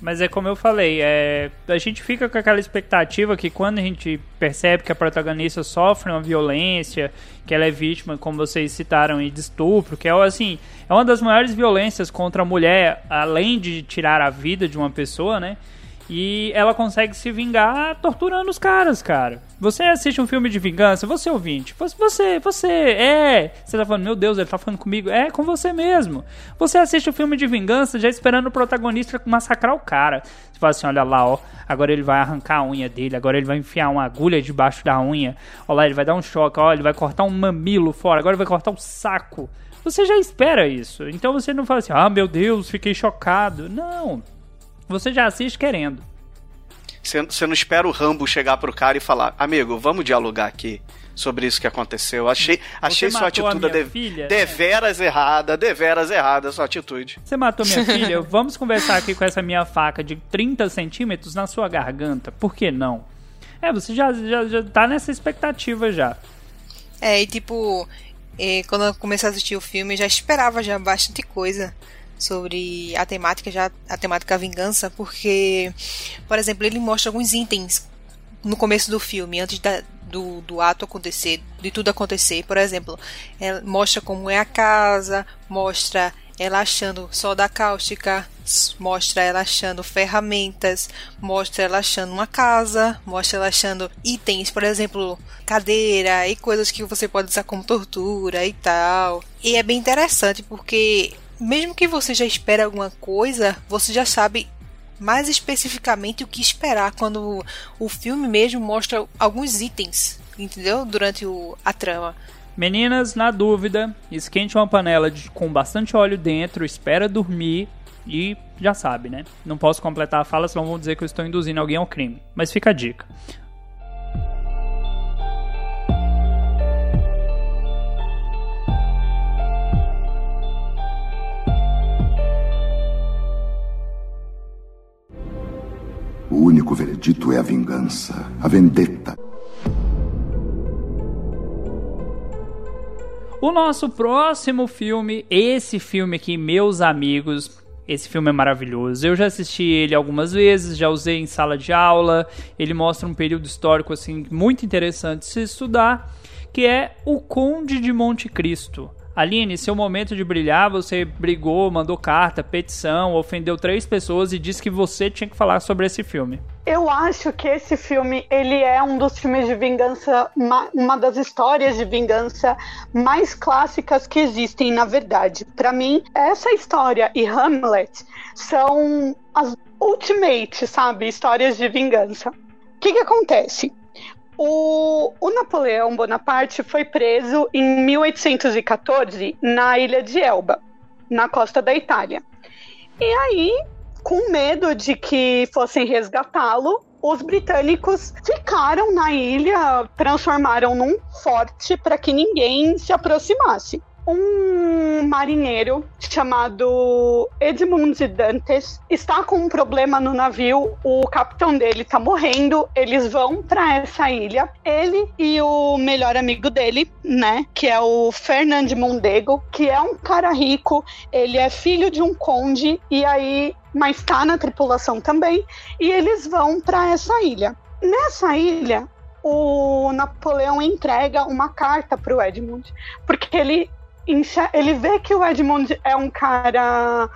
S1: Mas é como eu falei, é, a gente fica com aquela expectativa que quando a gente percebe que a protagonista sofre uma violência, que ela é vítima, como vocês citaram, de estupro, que é assim, é uma das maiores violências contra a mulher, além de tirar a vida de uma pessoa, né? E ela consegue se vingar torturando os caras, cara. Você assiste um filme de vingança, você ouvinte, você, você, é. Você tá falando, meu Deus, ele tá falando comigo. É com você mesmo. Você assiste um filme de vingança já esperando o protagonista massacrar o cara. Você fala assim, olha lá, ó. Agora ele vai arrancar a unha dele, agora ele vai enfiar uma agulha debaixo da unha. Olha lá, ele vai dar um choque, ó, ele vai cortar um mamilo fora, agora ele vai cortar um saco. Você já espera isso. Então você não fala assim, ah, meu Deus, fiquei chocado. Não. Você já assiste querendo.
S2: Você não espera o Rambo chegar pro cara e falar, amigo, vamos dialogar aqui sobre isso que aconteceu. Achei, achei sua
S1: a
S2: atitude
S1: minha
S2: de,
S1: filha?
S2: deveras errada, deveras errada a sua atitude.
S1: Você matou minha filha? Vamos conversar aqui com essa minha faca de 30 centímetros na sua garganta. Por que não? É, você já, já, já tá nessa expectativa já.
S5: É, e tipo, eh, quando eu comecei a assistir o filme, eu já esperava já bastante coisa sobre a temática, já a temática vingança, porque, por exemplo, ele mostra alguns itens no começo do filme, antes da- do, do ato acontecer, de tudo acontecer. Por exemplo, ela mostra como é a casa, mostra ela achando soda cáustica, mostra ela achando ferramentas, mostra ela achando uma casa, mostra ela achando itens, por exemplo, cadeira e coisas que você pode usar como tortura e tal. E é bem interessante porque mesmo que você já espere alguma coisa, você já sabe mais especificamente o que esperar quando o filme mesmo mostra alguns itens, entendeu? Durante o, a trama.
S1: Meninas, na dúvida, esquente uma panela de, com bastante óleo dentro, espera dormir e já sabe, né? Não posso completar a fala, senão vão dizer que eu estou induzindo alguém ao crime. Mas fica a dica.
S8: O único veredito é a vingança, a vendetta.
S1: O nosso próximo filme, esse filme aqui, meus amigos, esse filme é maravilhoso. Eu já assisti ele algumas vezes, já usei em sala de aula. Ele mostra um período histórico assim muito interessante de se estudar, que é O Conde de Monte Cristo. Aline, seu momento de brilhar, você brigou, mandou carta, petição, ofendeu três pessoas e disse que você tinha que falar sobre esse filme.
S3: Eu acho que esse filme ele é um dos filmes de vingança, uma das histórias de vingança mais clássicas que existem, na verdade. Para mim, essa história e Hamlet são as ultimate, sabe, histórias de vingança. O que, que acontece? O, o, Napoleão Bonaparte foi preso em 1814 na ilha de Elba, na costa da Itália. E aí, com medo de que fossem resgatá-lo, os britânicos ficaram na ilha, transformaram num forte para que ninguém se aproximasse um marinheiro chamado Edmund Dantes está com um problema no navio, o capitão dele está morrendo, eles vão para essa ilha, ele e o melhor amigo dele, né, que é o Fernand Mondego, que é um cara rico, ele é filho de um conde e aí mas está na tripulação também, e eles vão para essa ilha. Nessa ilha, o Napoleão entrega uma carta para o Edmund, porque ele ele vê que o Edmund é um cara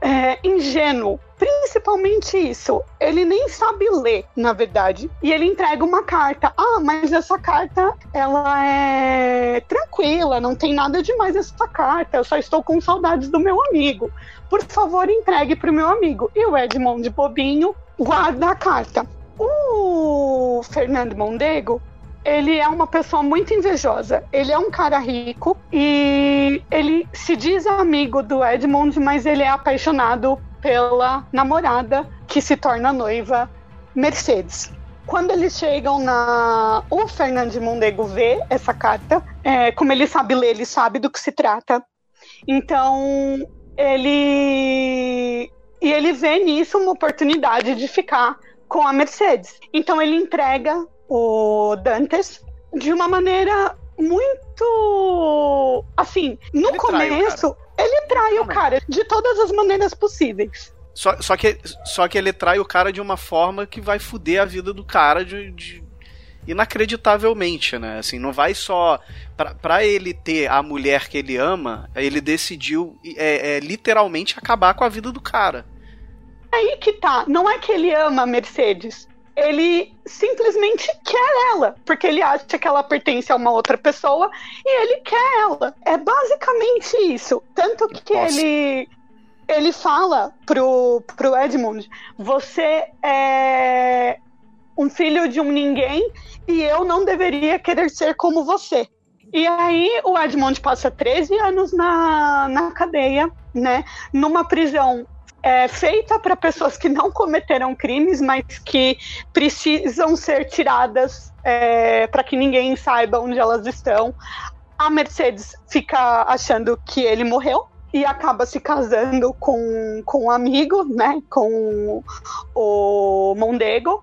S3: é, ingênuo. Principalmente isso. Ele nem sabe ler, na verdade. E ele entrega uma carta. Ah, mas essa carta, ela é tranquila, não tem nada demais essa carta. Eu só estou com saudades do meu amigo. Por favor, entregue para o meu amigo. E o Edmond Bobinho guarda a carta. O Fernando Mondego ele é uma pessoa muito invejosa. Ele é um cara rico e ele se diz amigo do Edmund, mas ele é apaixonado pela namorada que se torna noiva, Mercedes. Quando eles chegam na. O Fernando Mondego vê essa carta. É, como ele sabe ler, ele sabe do que se trata. Então, ele. E ele vê nisso uma oportunidade de ficar com a Mercedes. Então, ele entrega o Dantes de uma maneira muito. Assim, no ele começo, trai ele trai o cara de todas as maneiras possíveis.
S2: Só, só, que, só que ele trai o cara de uma forma que vai foder a vida do cara de, de inacreditavelmente, né? Assim, não vai só. Pra, pra ele ter a mulher que ele ama, ele decidiu é, é, literalmente acabar com a vida do cara.
S3: Aí que tá. Não é que ele ama a Mercedes ele simplesmente quer ela, porque ele acha que ela pertence a uma outra pessoa e ele quer ela. É basicamente isso. Tanto que Nossa. ele ele fala pro, pro Edmund: Você é um filho de um ninguém e eu não deveria querer ser como você. E aí o Edmund passa 13 anos na, na cadeia, né? Numa prisão é, feita para pessoas que não cometeram crimes, mas que precisam ser tiradas é, para que ninguém saiba onde elas estão. A Mercedes fica achando que ele morreu e acaba se casando com, com um amigo, né, com o Mondego.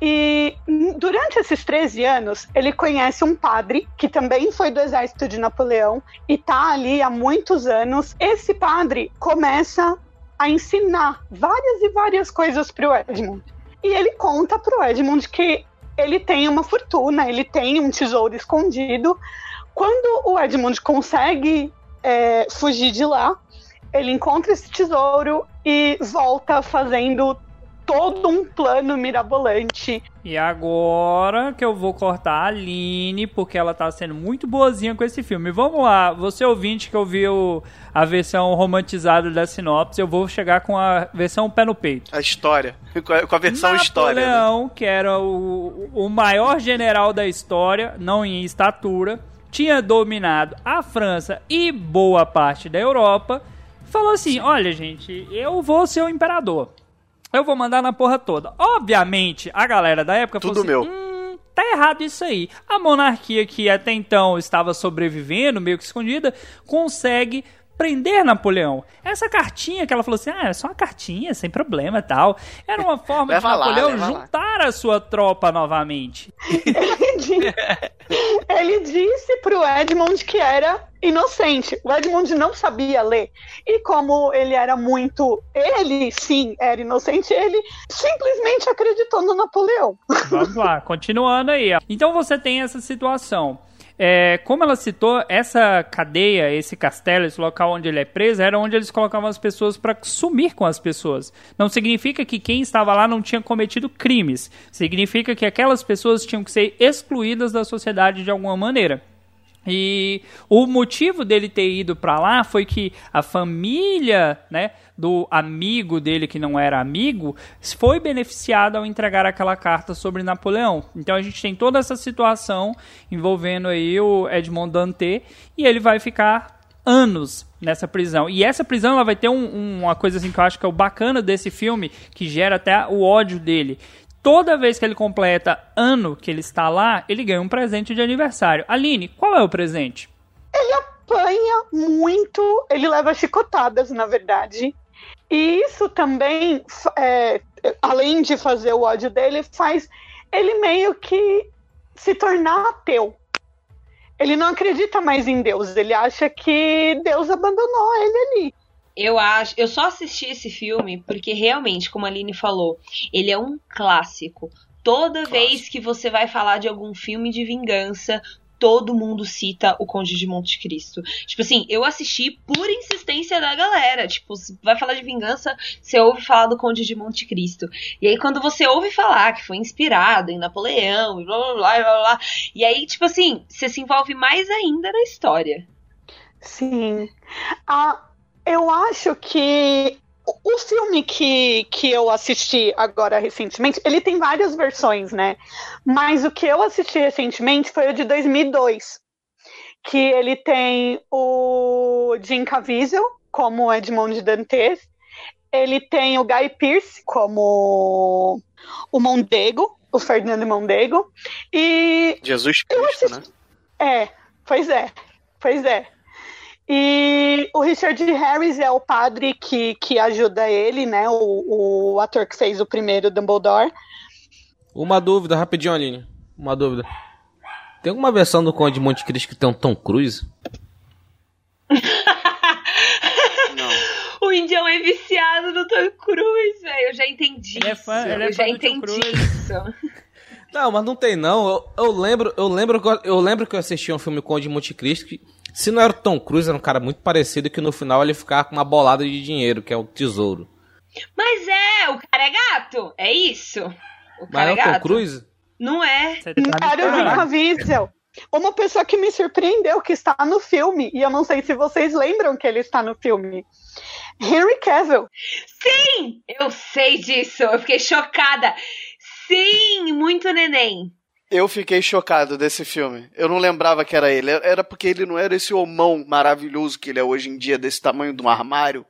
S3: E durante esses 13 anos, ele conhece um padre que também foi do exército de Napoleão e tá ali há muitos anos. Esse padre começa a ensinar várias e várias coisas para o Edmund. E ele conta para o Edmund que ele tem uma fortuna, ele tem um tesouro escondido. Quando o Edmund consegue é, fugir de lá, ele encontra esse tesouro e volta fazendo todo um plano mirabolante.
S1: E agora que eu vou cortar a Aline, porque ela tá sendo muito boazinha com esse filme. Vamos lá, você ouvinte que ouviu a versão romantizada da sinopse, eu vou chegar com a versão pé no peito.
S2: A história. Com a, com a versão história. né?
S1: Napoleão, que era o, o maior general da história, não em estatura, tinha dominado a França e boa parte da Europa, falou assim: olha, gente, eu vou ser o imperador. Eu vou mandar na porra toda. Obviamente, a galera da época
S2: Tudo
S1: falou assim, Hum, tá errado isso aí. A monarquia que até então estava sobrevivendo, meio que escondida, consegue prender Napoleão. Essa cartinha que ela falou assim, ah, é só uma cartinha, sem problema e tal. Era uma forma de
S2: lá,
S1: Napoleão
S2: leva lá.
S1: juntar a sua tropa novamente.
S3: Ele disse, ele disse pro Edmund que era inocente. O Edmund não sabia ler. E como ele era muito. Ele, sim, era inocente, ele simplesmente acreditou no Napoleão.
S1: Vamos lá, continuando aí. ó. Então você tem essa situação. É, como ela citou, essa cadeia, esse castelo, esse local onde ele é preso, era onde eles colocavam as pessoas para sumir com as pessoas. Não significa que quem estava lá não tinha cometido crimes. Significa que aquelas pessoas tinham que ser excluídas da sociedade de alguma maneira. E o motivo dele ter ido para lá foi que a família, né, do amigo dele que não era amigo, foi beneficiada ao entregar aquela carta sobre Napoleão. Então a gente tem toda essa situação envolvendo aí o Edmond Dantès e ele vai ficar anos nessa prisão. E essa prisão ela vai ter um- uma coisa assim que eu acho que é o bacana desse filme, que gera até o ódio dele. Toda vez que ele completa ano que ele está lá, ele ganha um presente de aniversário. Aline, qual é o presente?
S3: Ele apanha muito, ele leva chicotadas, na verdade. E isso também, é, além de fazer o ódio dele, faz ele meio que se tornar ateu. Ele não acredita mais em Deus, ele acha que Deus abandonou ele ali.
S4: Eu acho, eu só assisti esse filme porque realmente, como a Aline falou, ele é um clássico. Toda vez que você vai falar de algum filme de vingança, todo mundo cita o Conde de Monte Cristo. Tipo assim, eu assisti por insistência da galera. Tipo, vai falar de vingança, você ouve falar do Conde de Monte Cristo. E aí, quando você ouve falar que foi inspirado em Napoleão, e blá blá blá blá blá, e aí, tipo assim, você se envolve mais ainda na história.
S3: Sim. Ah, eu acho que o filme que, que eu assisti agora recentemente, ele tem várias versões, né? Mas o que eu assisti recentemente foi o de 2002, que ele tem o Jim Caviezel como Edmond Dantes, ele tem o Guy Pearce como o Mondego, o Fernando Mondego, e
S2: Jesus Cristo, né?
S3: é, pois é, pois é. E o Richard Harris é o padre que, que ajuda ele, né? O, o ator que fez o primeiro Dumbledore.
S6: Uma dúvida, rapidinho, Aline. Uma dúvida. Tem alguma versão do Conde de Monte Cristo que tem um Tom Cruise?
S4: O Indião é viciado no Tom Cruise, velho. Eu já entendi
S1: Ele é fã-
S4: isso.
S1: ele é
S4: eu já
S1: fã do Tom
S4: entendi
S1: Cruise.
S4: isso.
S6: Não, mas não tem não. Eu, eu lembro, eu lembro, que eu, eu lembro que eu assisti um filme Conde de Monte Cristo que se não era o Tom Cruise, era um cara muito parecido que no final ele ficava com uma bolada de dinheiro, que é o tesouro.
S4: Mas é, o cara é gato. É isso. O
S6: Mas
S4: cara
S6: é
S4: é
S6: o Tom
S4: gato.
S6: Cruise?
S4: Não é.
S1: Você
S3: Era o Jim Caviezel. Uma pessoa que me surpreendeu que está no filme, e eu não sei se vocês lembram que ele está no filme. Henry Cavill.
S4: Sim, eu sei disso. Eu fiquei chocada. Sim, muito neném.
S2: Eu fiquei chocado desse filme. Eu não lembrava que era ele. Era porque ele não era esse homão maravilhoso que ele é hoje em dia, desse tamanho de um armário.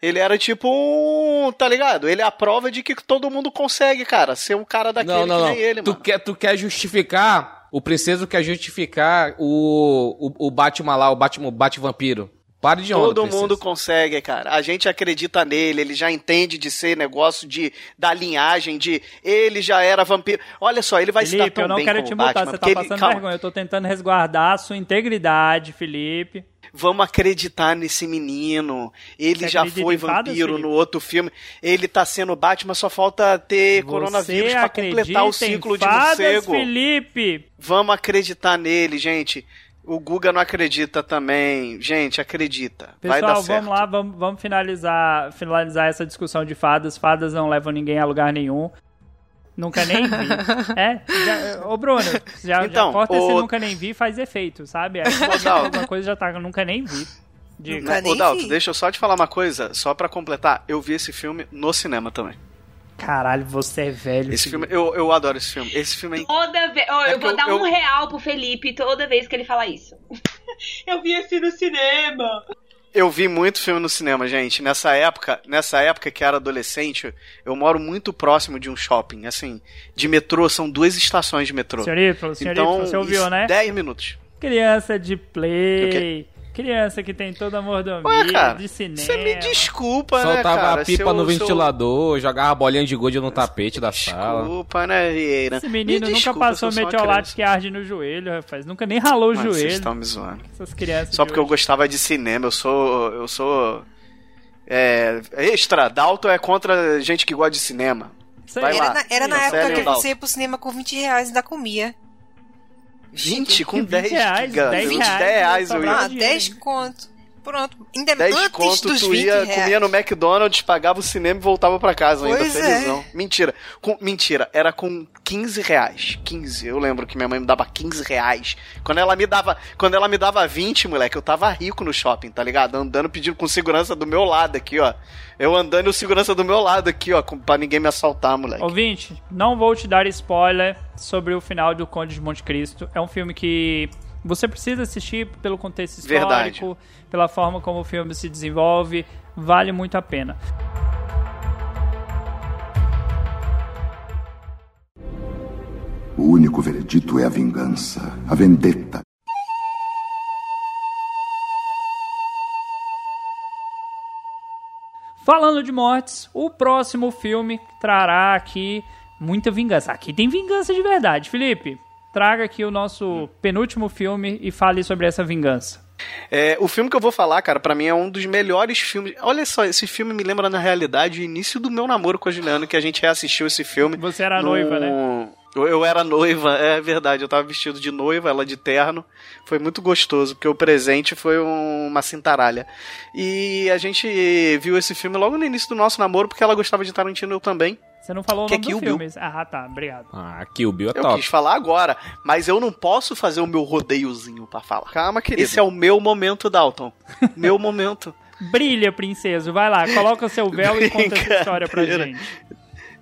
S2: Ele era tipo um. Tá ligado? Ele é a prova de que todo mundo consegue, cara, ser um cara daquele
S6: Não, não,
S2: que
S6: não.
S2: nem ele,
S6: tu,
S2: mano.
S6: quer, tu quer justificar. O princeso quer justificar o, o, o Batman lá, o Batman, o Bate-Vampiro. Pare de onda,
S2: Todo
S6: princesa.
S2: mundo consegue, cara. A gente acredita nele, ele já entende de ser negócio de da linhagem, de ele já era vampiro. Olha só, ele vai se dar
S1: Felipe,
S2: tão
S1: eu não
S2: bem
S1: quero te multar,
S2: Batman,
S1: você tá
S2: ele-
S1: passando
S2: calma.
S1: vergonha. Eu tô tentando resguardar a sua integridade, Felipe.
S2: Vamos acreditar nesse menino. Ele
S1: Você
S2: já foi vampiro
S1: Felipe?
S2: no outro filme. Ele tá sendo Batman, só falta ter
S1: Você
S2: coronavírus pra
S1: acredita
S2: completar o
S1: em
S2: ciclo de
S1: fadas,
S2: morcego.
S1: Felipe?
S2: Vamos acreditar nele, gente. O Guga não acredita também. Gente, acredita. Vai dar
S1: Pessoal,
S2: certo.
S1: vamos lá, vamos, vamos finalizar, finalizar essa discussão de fadas. Fadas não levam ninguém a lugar nenhum. Nunca nem vi. É? Já, ô, Bruno, já,
S2: Então,
S1: já corta esse
S2: o-
S1: nunca nem vi faz efeito, sabe? Aí você
S2: Dalton.
S1: alguma coisa já tá, nunca nem vi. Diga.
S2: Né? Ô, Dalton, deixa eu só te falar uma coisa, só pra completar. Eu vi esse filme no cinema também.
S1: Caralho, você é velho.
S2: Esse
S1: filho.
S2: filme, eu, eu adoro esse filme. Esse filme é
S4: Toda vez. Ó,
S2: É
S4: eu vou
S2: eu-
S4: dar
S2: eu-
S4: um real pro Felipe toda vez que ele fala isso. eu vi esse no cinema.
S2: Eu vi muito filme no cinema, gente. Nessa época, nessa época que era adolescente, eu moro muito próximo de um shopping, assim, de metrô, são duas estações de metrô.
S1: Senhor Y, senhor
S2: então,
S1: você ouviu, né?
S2: 10 minutos.
S1: Criança de
S2: O
S1: play. Criança que tem toda a mordomia
S2: Ué, cara,
S1: de cinema.
S2: Você me desculpa, né,
S6: Soltava
S2: cara?
S6: a pipa
S2: eu-
S6: no
S2: eu-
S6: ventilador, jogava bolinha de gude no tapete da sala.
S2: Desculpa, né, Vieira?
S1: Esse menino
S2: Me
S1: nunca passou
S2: eu sou
S1: metiolate que arde no joelho, rapaz. Nunca nem ralou o
S2: Mano, Vocês
S1: joelho.
S2: estão me zoando.
S1: Essas crianças.
S2: Só porque eu
S1: hoje.
S2: gostava de cinema, eu sou. Eu sou. É. Extra, Dalton é contra gente que gosta de cinema. Vai
S5: Era
S2: lá.
S5: na, era na época que você ia pro cinema com 20 reais e ainda comia.
S2: 20 com
S1: 20
S2: 10
S1: reais,
S2: giga,
S1: 10
S2: 20
S1: reais,
S2: 10 reais.
S5: Ah,
S1: dinheiro,
S5: 10 conto. Pronto. Ainda
S2: 10
S5: antes
S2: conto,
S5: dos
S2: tu
S5: 20
S2: ia,
S5: reais.
S2: comia no McDonald's, pagava o cinema e voltava pra casa ainda,
S5: Pois é.
S2: felizão. Mentira. Com, mentira, era com 15 reais. 15. Eu lembro que minha mãe me dava 15 reais. Quando ela me dava, quando ela me dava 20, moleque, eu tava rico no shopping, tá ligado? Andando pedindo com segurança do meu lado aqui, ó. Eu andando e o segurança do meu lado aqui, ó, pra ninguém me assaltar, moleque.
S1: Ouvinte, não vou te dar spoiler sobre o final do Conde de Monte Cristo. É um filme que você precisa assistir pelo contexto histórico,
S2: Verdade.
S1: pela forma como o filme se desenvolve. Vale muito a pena.
S8: O único veredito é a vingança, a vendetta.
S1: Falando de mortes, o próximo filme trará aqui muita vingança. Aqui tem vingança de verdade. Felipe, traga aqui o nosso penúltimo filme e fale sobre essa vingança.
S2: É, o filme que eu vou falar, cara, pra mim é um dos melhores filmes. Olha só, esse filme me lembra na realidade o início do meu namoro com a Juliana, que a gente reassistiu esse filme.
S1: Você era
S2: no-
S1: noiva, né?
S2: Eu, eu era noiva, é verdade. Eu tava vestido de noiva, ela de terno. Foi muito gostoso, porque o presente foi um- uma cintaralha. E a gente viu esse filme logo no início do nosso namoro, porque ela gostava de Tarantino, eu também.
S1: Você não falou o
S2: Que é
S1: nome
S2: Kill
S1: do
S2: Bill.
S1: filme. Ah, tá. Obrigado.
S6: Ah, Kill Bill é
S2: Eu
S6: top.
S2: quis falar agora, mas eu não posso fazer o meu rodeiozinho pra falar. Calma, querido. Esse é o meu momento, Dalton. meu momento.
S1: Brilha, princeso. Vai lá, coloca o seu véu e conta essa história pra gente.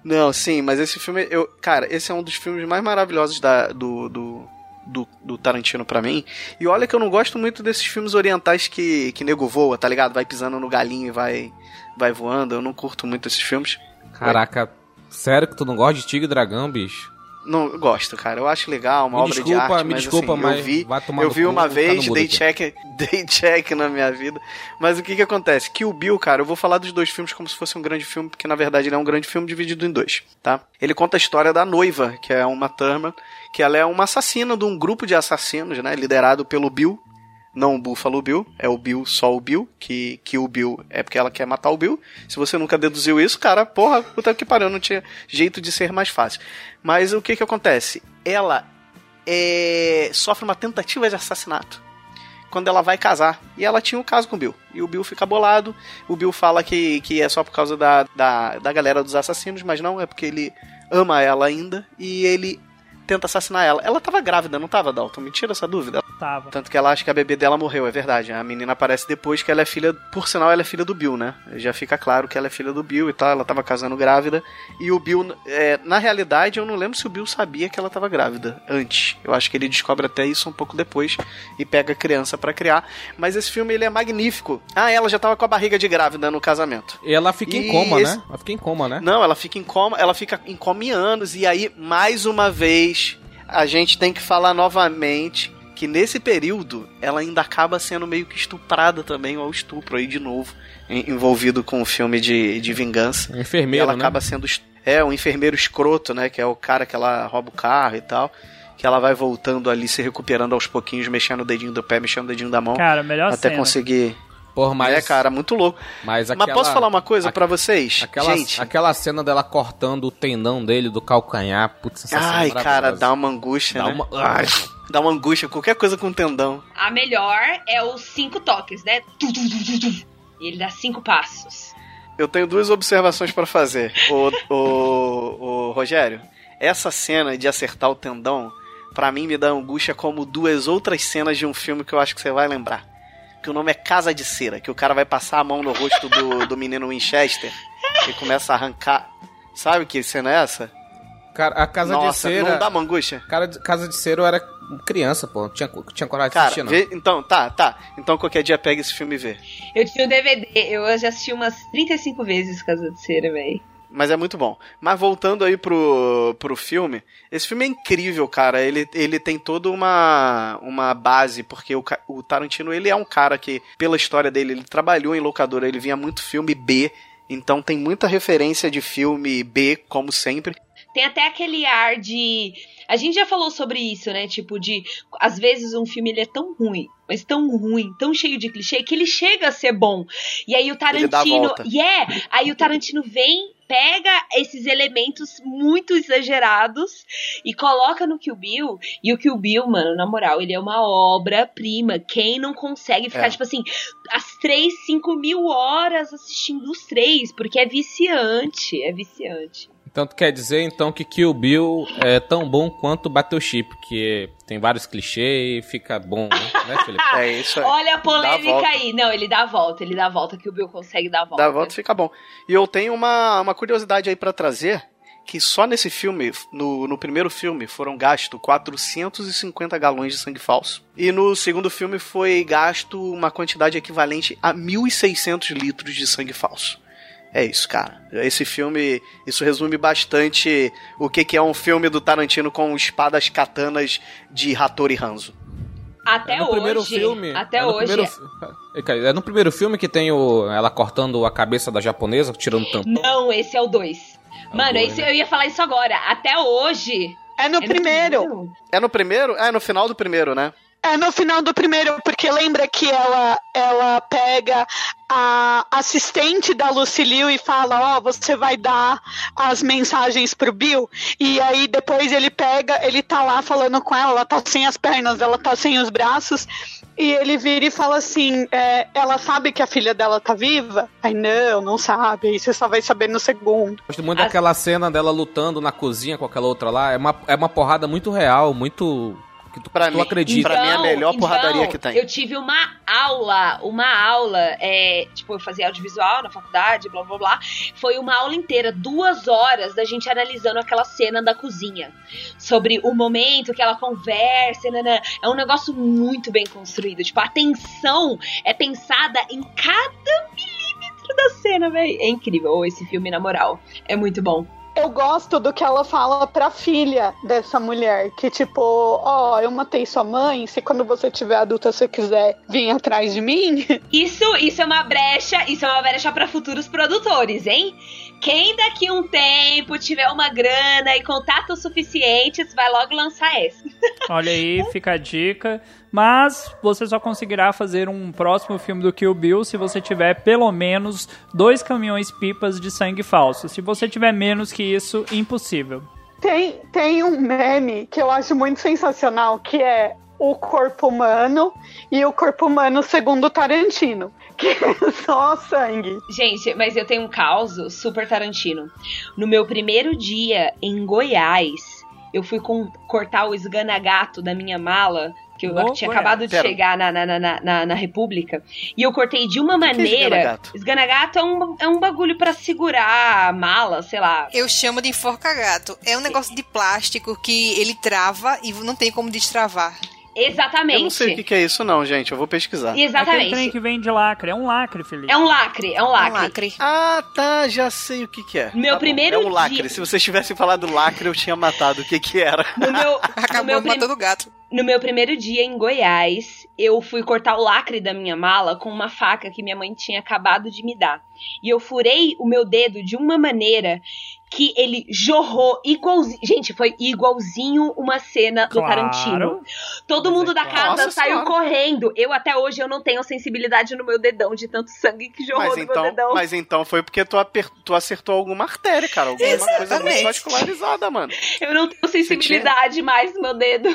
S2: Não, sim, mas esse filme, eu, cara, esse é um dos filmes mais maravilhosos da, do, do, do, do Tarantino pra mim. E olha que eu não gosto muito desses filmes orientais que, que nego voa, tá ligado? Vai pisando no galinho e vai, vai voando. Eu não curto muito esses filmes.
S6: Caraca, sério que tu não gosta de Tigre e Dragão, bicho?
S2: Não gosto, cara. Eu acho legal, uma
S6: Me
S2: obra de
S6: desculpa,
S2: arte.
S6: me
S2: mas,
S6: desculpa,
S2: assim,
S6: mas
S2: eu vi, eu vi uma vez, dei check, dei check na minha vida. Mas o que que acontece? Que o Bill, cara, eu vou falar dos dois filmes como se fosse um grande filme, porque na verdade ele é um grande filme dividido em dois, tá? Ele conta a história da noiva, que é uma Thurman, que ela é uma assassina de um grupo de assassinos, né? Liderado pelo Bill. Não o Buffalo Bill, é o Bill, só o Bill, que, que o Bill é porque ela quer matar o Bill. Se você nunca deduziu isso, cara, porra, puta que pariu, não tinha jeito de ser mais fácil. Mas o que que acontece? Ela é, sofre uma tentativa de assassinato quando ela vai casar. E ela tinha um caso com o Bill. E o Bill fica bolado. O Bill fala que, que é só por causa da, da, da galera dos assassinos, mas não, é porque ele ama ela ainda. E ele tenta assassinar ela. Ela tava grávida, não tava, Dalton? Me tira essa dúvida.
S1: Tava.
S2: Tanto que ela acha que a bebê dela morreu, é verdade. A menina aparece depois que ela é filha. Por sinal, ela é filha do Bill, né? Já fica claro que ela é filha do Bill e tal. Ela tava casando grávida. E o Bill, é, na realidade, eu não lembro se o Bill sabia que ela tava grávida antes. Eu acho que ele descobre até isso um pouco depois e pega a criança pra criar. Mas esse filme ele é magnífico. Ah, ela já tava com a barriga de grávida no casamento.
S6: E ela fica
S2: E
S6: em coma,
S2: esse-
S6: né? Ela fica em coma, né?
S2: Não, ela fica em coma, ela fica em coma em anos. E aí, mais uma vez, a gente tem que falar novamente que nesse período ela ainda acaba sendo meio que estuprada também, ou estupro aí de novo, en- envolvido com o filme de, de vingança.
S6: Um enfermeiro,
S2: E ela
S6: né?
S2: acaba sendo. É, um enfermeiro escroto, né? Que é o cara que ela rouba o carro e tal. Que ela vai voltando ali, se recuperando aos pouquinhos, mexendo o dedinho do pé, mexendo o dedinho da mão.
S1: Cara, melhor
S2: até
S1: cena.
S2: conseguir.
S6: Porra, mas...
S2: É, cara, muito louco.
S6: Mas,
S2: Mas
S6: aquela-
S2: posso falar uma coisa pra vocês?
S6: Aquela,
S2: Gente,
S6: aquela cena dela cortando o tendão dele do calcanhar, putz, essa cena é
S2: Ai, cara, dá uma angústia,
S6: Dá
S2: né?
S6: uma- Ai.
S2: Dá uma angústia, qualquer coisa com tendão.
S4: A melhor é os cinco toques, né? E ele dá cinco passos.
S2: Eu tenho duas observações pra fazer. O, o, o Rogério, essa cena de acertar o tendão, pra mim me dá angústia como duas outras cenas de um filme que eu acho que você vai lembrar. Que o nome é Casa de Cera, que o cara vai passar a mão no rosto do, do menino Winchester e começa a arrancar. Sabe que cena é essa?
S6: Cara, a Casa
S2: Nossa,
S6: de Cera.
S2: não dá angústia?
S6: Cara, de- Casa de Cera eu era criança, pô. Tinha, tinha coragem de
S2: Cara,
S6: assistir, não.
S2: vê, então, tá, tá. Então qualquer dia pega esse filme e vê.
S4: Eu tinha o DVD, eu já assisti umas 35 vezes Casa de Cera, velho.
S2: Mas é muito bom. Mas voltando aí pro, pro filme, esse filme é incrível, cara. Ele, ele tem toda uma, uma base, porque o, o Tarantino, ele é um cara que, pela história dele, ele trabalhou em locadora, ele vinha muito filme B, então tem muita referência de filme B, como sempre.
S4: Tem até aquele ar de. A gente já falou sobre isso, né? Tipo, de. Às vezes um filme ele é tão ruim, mas tão ruim, tão cheio de clichê, que ele chega a ser bom. E aí o Tarantino.
S2: volta.
S4: Yeah! Aí o Tarantino vem, pega esses elementos muito exagerados e coloca no Kill Bill. E o Kill Bill, mano, na moral, ele é uma obra-prima. Quem não consegue ficar,
S2: É.
S4: tipo assim, as três, cinco mil horas assistindo os três? Porque é viciante, é viciante.
S6: Então tu quer dizer então que Kill Bill é tão bom quanto Battleship, que tem vários clichês e fica bom, né, né Felipe?
S2: É isso aí.
S4: Olha a polêmica aí. Não, ele dá a volta, ele dá a volta, que o Bill consegue dar a volta.
S2: Dá a volta e fica bom. E eu tenho uma, uma curiosidade aí pra trazer, que só nesse filme, no, no primeiro filme, foram gastos 450 galões de sangue falso. E no segundo filme foi gasto uma quantidade equivalente a 1.600 litros de sangue falso. É isso, cara. Esse filme, isso resume bastante o que, que é um filme do Tarantino com espadas katanas de Hattori Hanzo.
S4: Até
S6: é no
S4: hoje.
S6: primeiro filme.
S4: Até
S6: é no
S4: hoje.
S6: primeiro É, cara, É no primeiro filme que tem o, ela cortando a cabeça da japonesa, tirando o tampão.
S4: Não, esse é o 2. Mano,
S6: dois,
S4: esse,
S6: né?
S4: eu ia falar isso agora. Até hoje.
S3: É no
S4: é no
S3: primeiro.
S2: É no primeiro? É no final do primeiro, né?
S3: É no final do primeiro, porque lembra que ela, ela pega a assistente da Lucille e fala, ó, você vai dar as mensagens pro Bill, e aí depois ele pega, ele tá lá falando com ela, ela tá sem as pernas, ela tá sem os braços, e ele vira e fala assim, é, ela sabe que a filha dela tá viva? Aí, não, não sabe, aí você só vai saber no segundo.
S6: Gosto muito daquela cena dela lutando na cozinha com aquela outra lá. É uma, é uma porrada muito real, muito. Que tu,
S2: Pra
S6: tu
S2: mim-
S6: acredita.
S2: pra mim é a melhor porradaria que tem.
S4: Eu tive uma aula, uma aula, é, tipo, eu fazia audiovisual na faculdade, blá blá blá. Foi uma aula inteira, duas horas da gente analisando aquela cena da cozinha. Sobre o momento que ela conversa, nanã. é um negócio muito bem construído. Tipo, a tensão é pensada em cada milímetro da cena, velho. É incrível esse filme, na moral. É muito bom.
S3: Eu gosto do que ela fala pra filha dessa mulher, que tipo, ó, eu matei sua mãe, se quando você tiver adulta você quiser vir atrás de mim,
S4: Isso, isso é uma brecha, isso é uma brecha para futuros produtores, hein? Quem daqui a um tempo tiver uma grana e contatos suficientes vai logo lançar essa.
S1: Olha aí, fica a dica. Mas você só conseguirá fazer um próximo filme do Kill Bill se você tiver pelo menos dois caminhões pipas de sangue falso. Se você tiver menos que isso, impossível.
S3: Tem, tem um meme que eu acho muito sensacional, que é o corpo humano e o corpo humano segundo o Tarantino, que só sangue.
S4: Gente, mas eu tenho um caos super Tarantino. No meu primeiro dia em Goiás, eu fui com- cortar o esganagato da minha mala, que eu
S1: No
S4: tinha
S1: Goiás.
S4: acabado de
S2: Pera.
S4: chegar na, na, na, na, na República. E eu cortei de uma
S2: que é
S4: maneira.
S2: esganagato?
S4: esganagato é um, é um bagulho pra segurar a mala, sei lá.
S5: Eu chamo de enforca-gato. É um negócio de plástico que ele trava e não tem como destravar.
S4: Exatamente.
S2: Eu não sei o que, que é isso, não, gente. Eu vou pesquisar.
S1: Aquele trem
S4: Exatamente.
S1: que vem de lacre. É um lacre, Felipe.
S4: É um lacre, é um
S5: Um
S4: lacre.
S5: lacre.
S2: Ah, tá, já sei o que, que é.
S4: Meu
S2: Tá bom,
S4: primeiro
S2: É um lacre.
S4: dia-
S2: Se vocês tivessem falado lacre, eu tinha matado. O que, que era?
S4: No meu, no,
S5: Acabou
S4: meu prim-
S5: matando o gato.
S4: no meu primeiro dia em Goiás, eu fui cortar o lacre da minha mala com uma faca que minha mãe tinha acabado de me dar. E eu furei o meu dedo de uma maneira que ele jorrou igualzinho. Gente, foi igualzinho uma cena do
S1: Claro.
S4: Tarantino. Todo
S1: Mas
S4: mundo
S1: é
S4: da
S1: claro.
S4: casa
S2: Nossa
S4: saiu
S2: Senhora.
S4: correndo. Eu até hoje eu não tenho sensibilidade no meu dedão de tanto sangue que jorrou
S2: Mas
S4: no
S2: então,
S4: meu dedão.
S2: mas então foi porque tu, aper- tu acertou alguma artéria, cara. Alguma coisa muito
S5: Exatamente.
S2: particularizada, mano.
S4: Eu não tenho sensibilidade mais no meu dedo.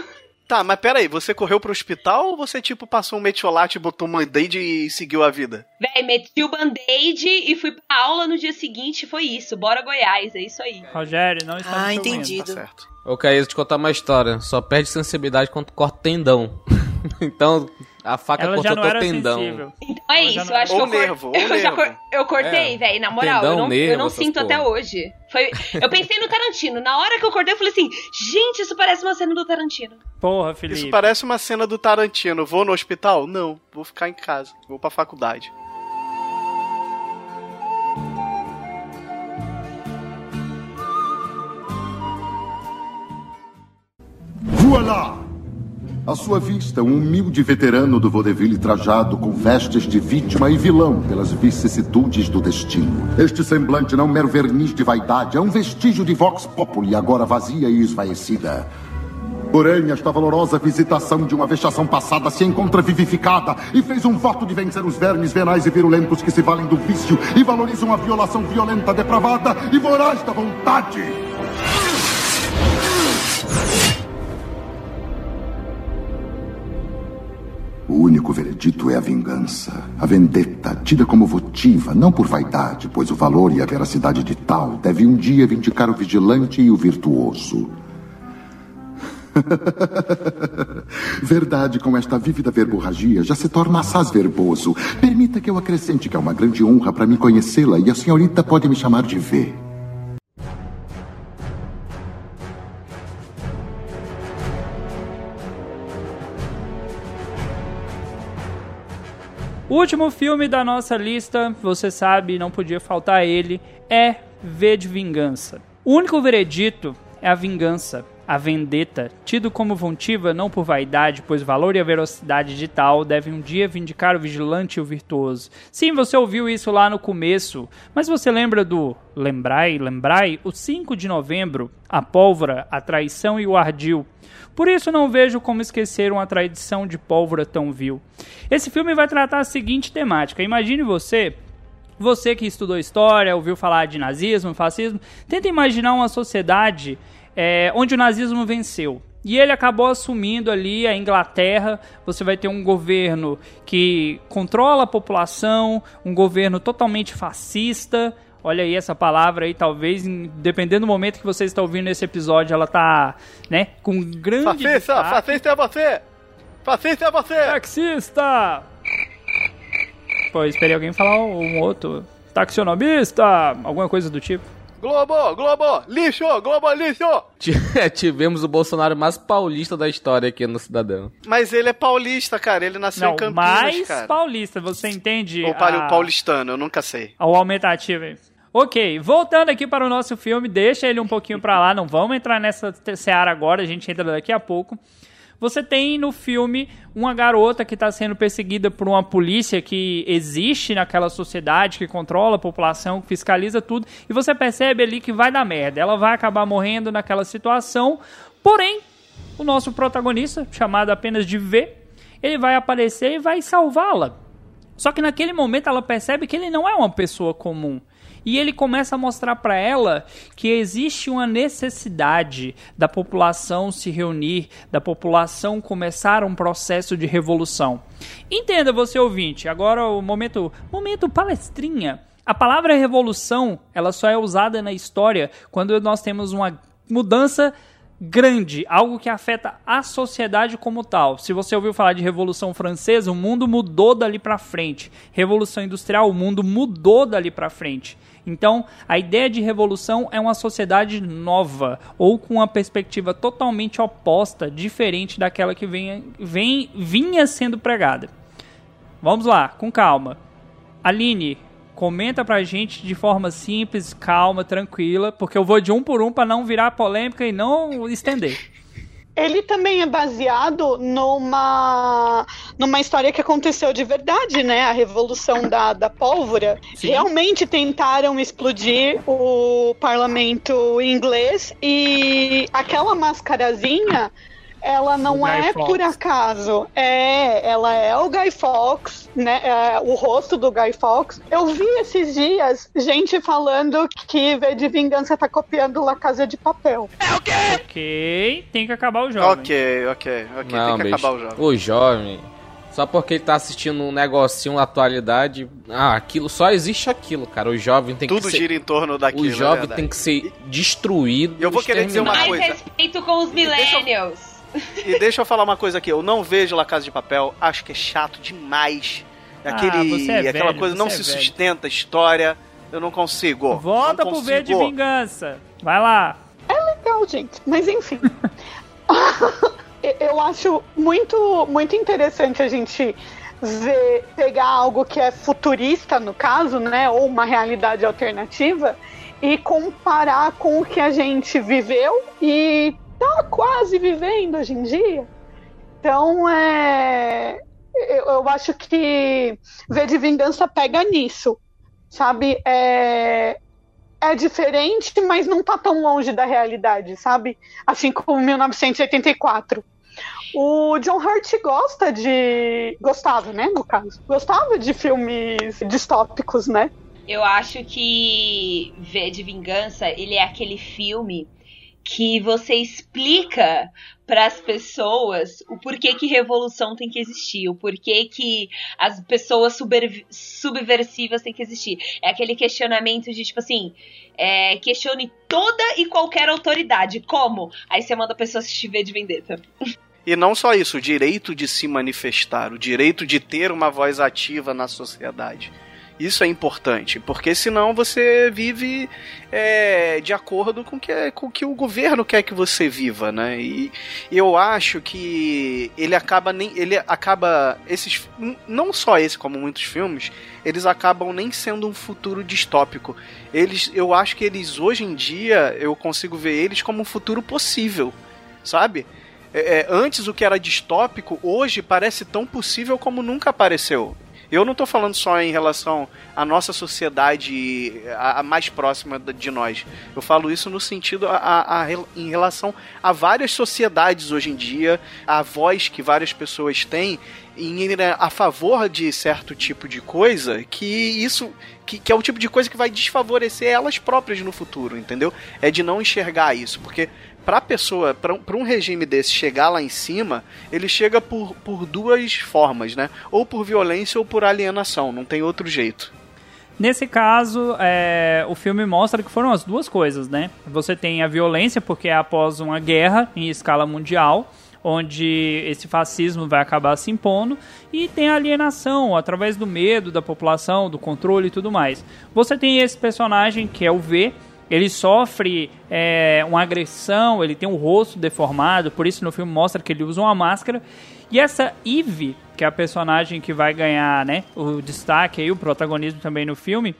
S2: Tá, mas peraí, você correu pro hospital ou você, tipo, passou um metiolate, botou um band-aid e seguiu a vida?
S4: Véi, meti o band-aid e fui pra aula no dia seguinte. Foi isso. Bora Goiás, é isso aí.
S1: Rogério, não está
S5: Ah, entendido.
S2: Tá certo.
S6: Ô, Caís, te contar uma história. Só perde sensibilidade quando corta tendão. então, a faca
S1: Ela
S6: cortou
S1: não
S6: teu
S1: era
S6: tendão.
S1: sensível.
S4: Então é
S1: Ela
S4: isso,
S1: não-
S4: eu acho
S2: Ou
S4: que eu, cor-
S2: nervo,
S4: eu já
S2: nervo.
S4: cor- eu cortei,
S6: É.
S4: velho, na moral,
S6: Tendão,
S4: eu não, eu
S6: nervo,
S4: não
S6: essas
S4: sinto até
S6: porra.
S4: hoje. Foi, eu pensei no Tarantino, na hora que eu acordei eu falei assim, gente, isso parece uma cena do Tarantino.
S1: Porra, Felipe.
S2: Isso parece uma cena do Tarantino. Vou no hospital? Não, vou ficar em casa. Vou pra faculdade.
S8: Voilá! À sua vista, um humilde veterano do vaudeville trajado com vestes de vítima e vilão pelas vicissitudes do destino. Este semblante não é mero verniz de vaidade, é um vestígio de vox populi, agora vazia e esvaecida. Porém, esta valorosa visitação de uma vexação passada se encontra vivificada e fez um voto de vencer os vermes venais e virulentos que se valem do vício e valorizam a violação violenta, depravada e voraz da vontade. O único veredito é a vingança. A vendetta, tida como votiva, não por vaidade, pois o valor e a veracidade de tal deve um dia vindicar o vigilante e o virtuoso. Verdade, com esta vívida verborragia, já se torna assaz verboso. Permita que eu acrescente que é uma grande honra para me conhecê-la e a senhorita pode me chamar de V.
S1: O último filme da nossa lista, você sabe, não podia faltar ele, é V de Vingança. O único veredito é a vingança, a vendetta, tido como vontiva não por vaidade, pois valor e a velocidade de tal devem um dia vindicar o vigilante e o virtuoso. Sim, você ouviu isso lá no começo, mas você lembra do Lembrai, Lembrai? O 5 de novembro, a pólvora, a traição e o ardil. Por isso não vejo como esquecer uma tradição de pólvora tão vil. Esse filme vai tratar a seguinte temática. Imagine você, você que estudou história, ouviu falar de nazismo, fascismo, tenta imaginar uma sociedade é, onde o nazismo venceu. E ele acabou assumindo ali a Inglaterra. Você vai ter um governo que controla a população, um governo totalmente fascista. Olha aí essa palavra aí, talvez, dependendo do momento que você está ouvindo esse episódio, ela tá, né, com grande
S2: Fascista!
S1: destaque.
S2: Fascista é você! Fascista é você!
S1: Taxista! Pô, eu esperei alguém falar um outro. Taxonomista! Alguma coisa do tipo.
S2: Globo! Globo! Lixo! Globo lixo!
S6: T- Tivemos o Bolsonaro mais paulista da história aqui no Cidadão.
S2: Mas ele é paulista, cara. Ele nasceu
S1: Não,
S2: em Campinas,
S1: mais
S2: cara.
S1: paulista, você entende?
S2: Ou
S1: a-
S2: paulistano, eu nunca sei.
S1: ao aumentativo aí. Ok, voltando aqui para o nosso filme, deixa ele um pouquinho pra lá, não vamos entrar nessa seara agora, a gente entra daqui a pouco. Você tem no filme uma garota que está sendo perseguida por uma polícia que existe naquela sociedade, que controla a população, que fiscaliza tudo, e você percebe ali que vai dar merda. Ela vai acabar morrendo naquela situação, porém, o nosso protagonista, chamado apenas de V, ele vai aparecer e vai salvá-la. Só que naquele momento ela percebe que ele não é uma pessoa comum. E ele começa a mostrar para ela que existe uma necessidade da população se reunir, da população começar um processo de revolução. Entenda você ouvinte, agora o momento, momento palestrinha. A palavra revolução, ela só é usada na história quando nós temos uma mudança grande, algo que afeta a sociedade como tal. Se você ouviu falar de Revolução Francesa, o mundo mudou dali para frente. Revolução Industrial, o mundo mudou dali para frente. Então, a ideia de revolução é uma sociedade nova ou com uma perspectiva totalmente oposta, diferente daquela que vem, vem, vinha sendo pregada. Vamos lá, com calma. Aline, comenta pra gente de forma simples, calma, tranquila, porque eu vou de um por um pra não virar polêmica e não estender.
S3: Ele também é baseado numa, numa história que aconteceu de verdade, né? A Revolução da, da Pólvora.
S1: Sim.
S3: Realmente tentaram explodir o parlamento inglês e aquela mascarazinha ela não
S1: O
S3: é
S1: Fawkes.
S3: por acaso. É, ela é o Guy Fawkes, né? É, o rosto do Guy Fawkes. Eu vi esses dias gente falando que V de Vingança tá copiando La Casa de Papel.
S1: Ok, tem que acabar o jogo.
S2: Ok, ok, ok.
S6: Não,
S2: tem que
S6: bicho.
S2: acabar o jogo.
S6: O jovem, só porque ele tá assistindo um negocinho na atualidade, ah, aquilo só existe aquilo, cara. O jovem tem
S2: Tudo
S6: que ser
S2: gira em torno daquilo.
S6: o
S2: é
S6: jovem
S2: verdade.
S6: tem que ser destruído.
S2: Eu vou querer dizer uma
S6: exterminado.
S4: Mais
S2: coisa.
S4: respeito com os millennials.
S2: E deixa eu falar uma coisa aqui. Eu não vejo La Casa de Papel. Acho que é chato demais.
S1: Ah,
S2: Aquele,
S1: você é
S2: aquela
S1: velho,
S2: coisa não
S1: você
S2: se
S1: é velho.
S2: sustenta a história. Eu não consigo.
S1: Volta
S2: não
S1: pro V de
S2: consigo.
S1: Vingança. Vai lá.
S3: legal, gente. Mas enfim. Eu acho muito, muito interessante a gente ver, pegar algo que é futurista, no caso, né? Ou uma realidade alternativa, e comparar com o que a gente viveu e tá quase vivendo hoje em dia. Então, é. Eu, eu acho que V de Vingança pega nisso, sabe? É, é diferente, mas não tá tão longe da realidade, sabe? Assim como 1984. O John Hurt gosta de. Gostava, né? No caso. Gostava de filmes distópicos, né?
S4: Eu acho que V de Vingança, ele é aquele filme que você explica para as pessoas o porquê que revolução tem que existir, o porquê que as pessoas subversivas têm que existir. É aquele questionamento de tipo assim, é, questione toda e qualquer autoridade. Como? Aí você manda a pessoa assistir V de Vendetta.
S2: E não só isso, o direito de se manifestar, o direito de ter uma voz ativa na sociedade. Isso é importante, porque senão você vive é, de acordo com que, com que o governo quer que você viva, né? E eu acho que ele acaba nem. Ele acaba. Esses. Não só esse, como muitos filmes, eles acabam nem sendo um futuro distópico. Eles, eu acho que eles, hoje em dia, eu consigo ver eles como um futuro possível, sabe? É, é, antes o que era distópico, hoje parece tão possível como nunca apareceu. Eu não estou falando só em relação à nossa sociedade a, a mais próxima de nós. Eu falo isso no sentido a, a, a, em relação a várias sociedades hoje em dia, a voz que várias pessoas têm em ir a favor de certo tipo de coisa, que isso que, que, é o tipo de coisa que vai desfavorecer elas próprias no futuro, entendeu? É de não enxergar isso, porque pra pessoa, pra um regime desse chegar lá em cima, ele chega por, por duas formas, né? Ou por violência ou por alienação, não tem outro jeito.
S1: Nesse caso, é, o filme mostra que foram as duas coisas, né? Você tem a violência, porque é após uma guerra em escala mundial, onde esse fascismo vai acabar se impondo, e tem a alienação, através do medo da população, do controle e tudo mais. Você tem esse personagem que é o V, ele sofre é, uma agressão, ele tem o rosto deformado, por isso no filme mostra que ele usa uma máscara. E essa Eve, que é a personagem que vai ganhar né, o destaque e o protagonismo também no filme,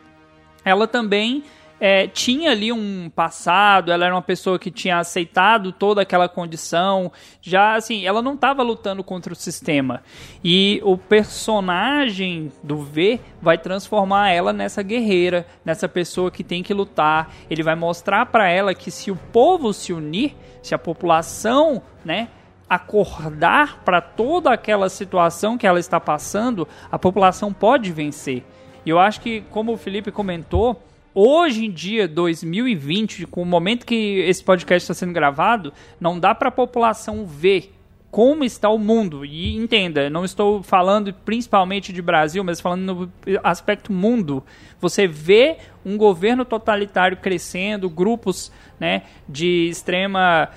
S1: ela também é, tinha ali um passado, ela era uma pessoa que tinha aceitado toda aquela condição, já assim, ela não estava lutando contra o sistema. E o personagem do V vai transformar ela nessa guerreira, nessa pessoa que tem que lutar. Ele vai mostrar para ela que se o povo se unir, se a população, né, acordar para toda aquela situação que ela está passando, a população pode vencer. E eu acho que, como o Felipe comentou, hoje em dia, 2020, com o momento que esse podcast está sendo gravado, não dá para a população ver como está o mundo. E entenda, não estou falando principalmente de Brasil, mas falando no aspecto mundo. Você vê um governo totalitário crescendo, grupos né, de extrema.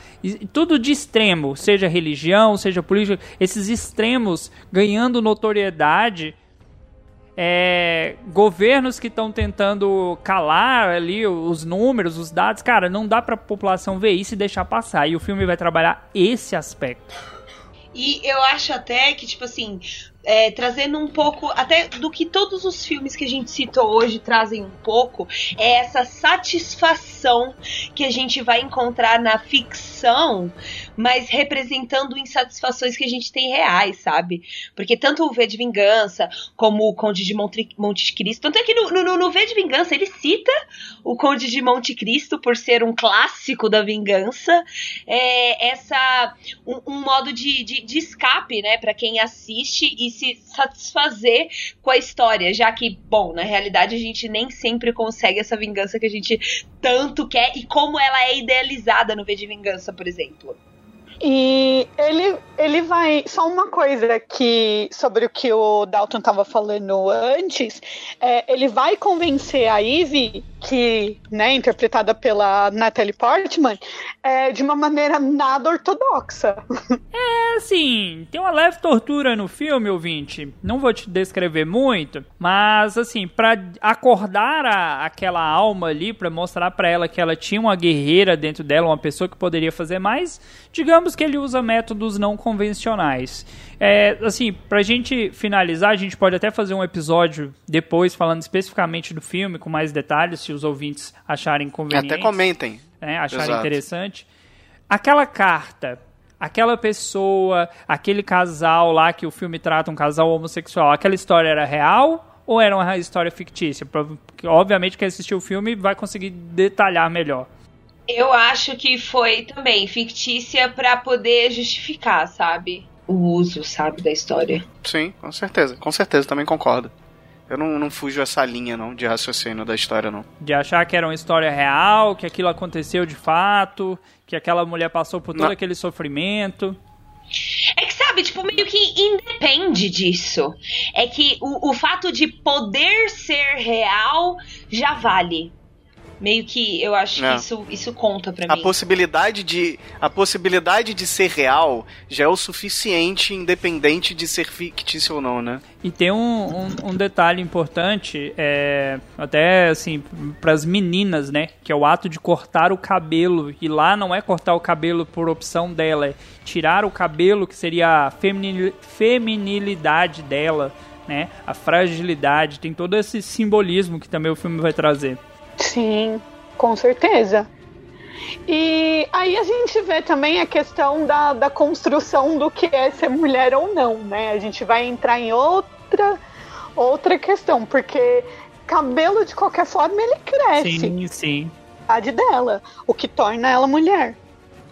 S1: tudo de extremo, seja religião, seja política, esses extremos ganhando notoriedade. É, governos que estão tentando calar ali os números, os dados, cara, não dá para a população ver isso e deixar passar. E o filme vai trabalhar esse aspecto.
S4: E eu acho até que, tipo assim, é, trazendo um pouco, até do que todos os filmes que a gente citou hoje trazem um pouco, é essa satisfação que a gente vai encontrar na ficção, mas representando insatisfações que a gente tem reais, sabe? Porque tanto o V de Vingança como o Conde de Monte, Monte Cristo, tanto é que no, no, no V de Vingança ele cita o Conde de Monte Cristo por ser um clássico da vingança, é, essa um, um modo de, de, de escape, né, para quem assiste e se satisfazer com a história, já que, bom, na realidade a gente nem sempre consegue essa vingança que a gente tanto quer e como ela é idealizada no V de Vingança, por exemplo.
S3: E ele, ele vai. Só uma coisa que sobre o que o Dalton estava falando antes, é, ele vai convencer a Ivy, que, né, interpretada pela Natalie Portman, é, de uma maneira nada ortodoxa.
S1: É, assim, tem uma leve tortura no filme, ouvinte. Não vou te descrever muito, mas, assim, para acordar a, aquela alma ali, para mostrar para ela que ela tinha uma guerreira dentro dela, uma pessoa que poderia fazer mais, digamos que ele usa métodos não convencionais. É, assim, pra gente finalizar, a gente pode até fazer um episódio depois falando especificamente do filme, com mais detalhes, se os ouvintes acharem conveniente.
S2: Até comentem.
S1: Né, acharem
S2: Exato.
S1: interessante. Aquela carta, aquela pessoa, aquele casal lá que o filme trata, um casal homossexual, aquela história era real ou era uma história fictícia? Obviamente, quem assistiu o filme vai conseguir detalhar melhor.
S4: Eu acho que foi também fictícia para poder justificar, sabe? O uso, sabe, da história.
S2: Sim, com certeza. Com certeza, também concordo. Eu não, não fujo essa linha, não, de raciocínio da história, não.
S1: De achar que era uma história real, que aquilo aconteceu de fato, que aquela mulher passou por todo
S2: Não.
S1: aquele sofrimento.
S4: É que, sabe, tipo, meio que independe disso. É que o, o fato de poder ser real já vale. Meio que eu acho
S2: É.
S4: que isso, isso conta pra
S2: A
S4: mim.
S2: possibilidade de a possibilidade de ser real já é o suficiente, independente de ser fictício ou não, né?
S1: E tem um, um, um detalhe importante, é, até assim, para as meninas, né? Que é o ato de cortar o cabelo. E lá não é cortar o cabelo por opção dela, é tirar o cabelo, que seria a feminil, feminilidade dela, né? A fragilidade. Tem todo esse simbolismo que também o filme vai trazer.
S3: Sim, com certeza. E aí a gente vê também a questão da, da construção do que é ser mulher ou não, né? A gente vai entrar em outra, outra questão, porque cabelo de qualquer forma ele cresce.
S1: Sim, sim.
S3: A dela, o que torna ela mulher.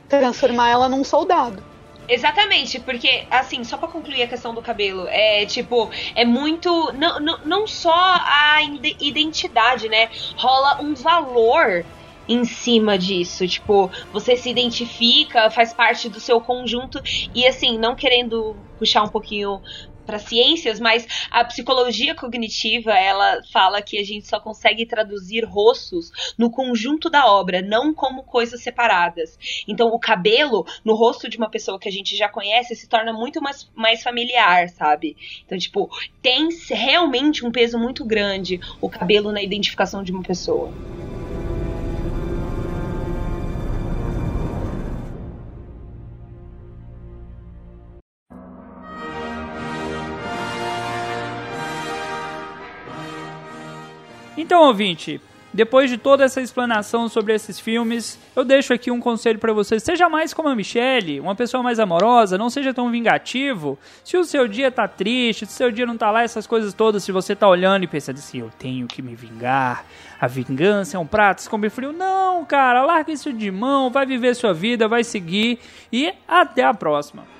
S3: Transformar ela num soldado.
S4: Exatamente, porque, assim, só pra concluir a questão do cabelo, é tipo, é muito. Não, não, não só a ide- identidade, né? Rola um valor em cima disso. Tipo, você se identifica, faz parte do seu conjunto. E, assim, não querendo puxar um pouquinho para ciências, mas a psicologia cognitiva ela fala que a gente só consegue traduzir rostos no conjunto da obra, não como coisas separadas. Então, o cabelo no rosto de uma pessoa que a gente já conhece se torna muito mais, mais familiar, sabe? Então, tipo, tem realmente um peso muito grande o cabelo na identificação de uma pessoa.
S1: Então, ouvinte, depois de toda essa explanação sobre esses filmes, eu deixo aqui um conselho pra você. Seja mais como a Michelle, uma pessoa mais amorosa, não seja tão vingativo. Se o seu dia tá triste, se o seu dia não tá lá, essas coisas todas, se você tá olhando e pensando assim, eu tenho que me vingar, a vingança é um prato comer frio. Não, cara, larga isso de mão, vai viver sua vida, vai seguir e até a próxima.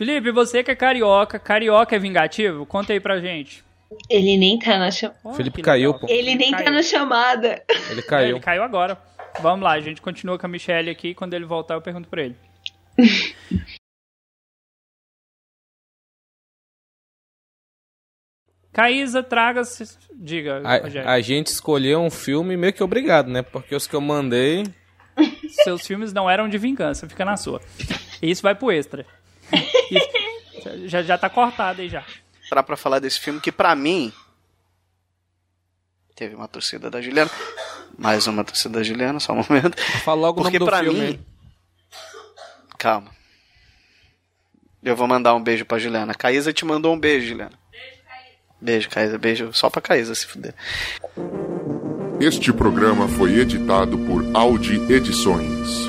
S1: Felipe, você que é carioca, carioca é vingativo? Conta aí pra gente.
S4: Ele nem tá na chamada.
S6: Felipe caiu, pô.
S4: Ele nem tá na chamada.
S6: Ele caiu.
S1: ele caiu agora. Vamos lá, a gente continua com a Michelle aqui. Quando ele voltar, eu pergunto pra ele. Caísa, traga. -se... Diga, Rogério.
S6: A, a gente escolheu um filme meio que obrigado, né? Porque os que eu mandei.
S1: Seus filmes não eram de vingança, fica na sua. E isso vai pro extra. Isso- já, já tá cortado aí já.
S2: Pra, pra falar desse filme que, pra mim. Teve uma torcida da Juliana. Mais uma torcida da Juliana, só um momento.
S6: Fala logo
S2: Porque
S6: o nome do
S2: pra
S6: filme.
S2: mim. Calma. Eu vou mandar um beijo pra Juliana. Caísa te mandou um beijo, Juliana. Beijo, Caísa. Beijo só pra Caísa se fuder.
S10: Este programa foi editado por Audi Edições.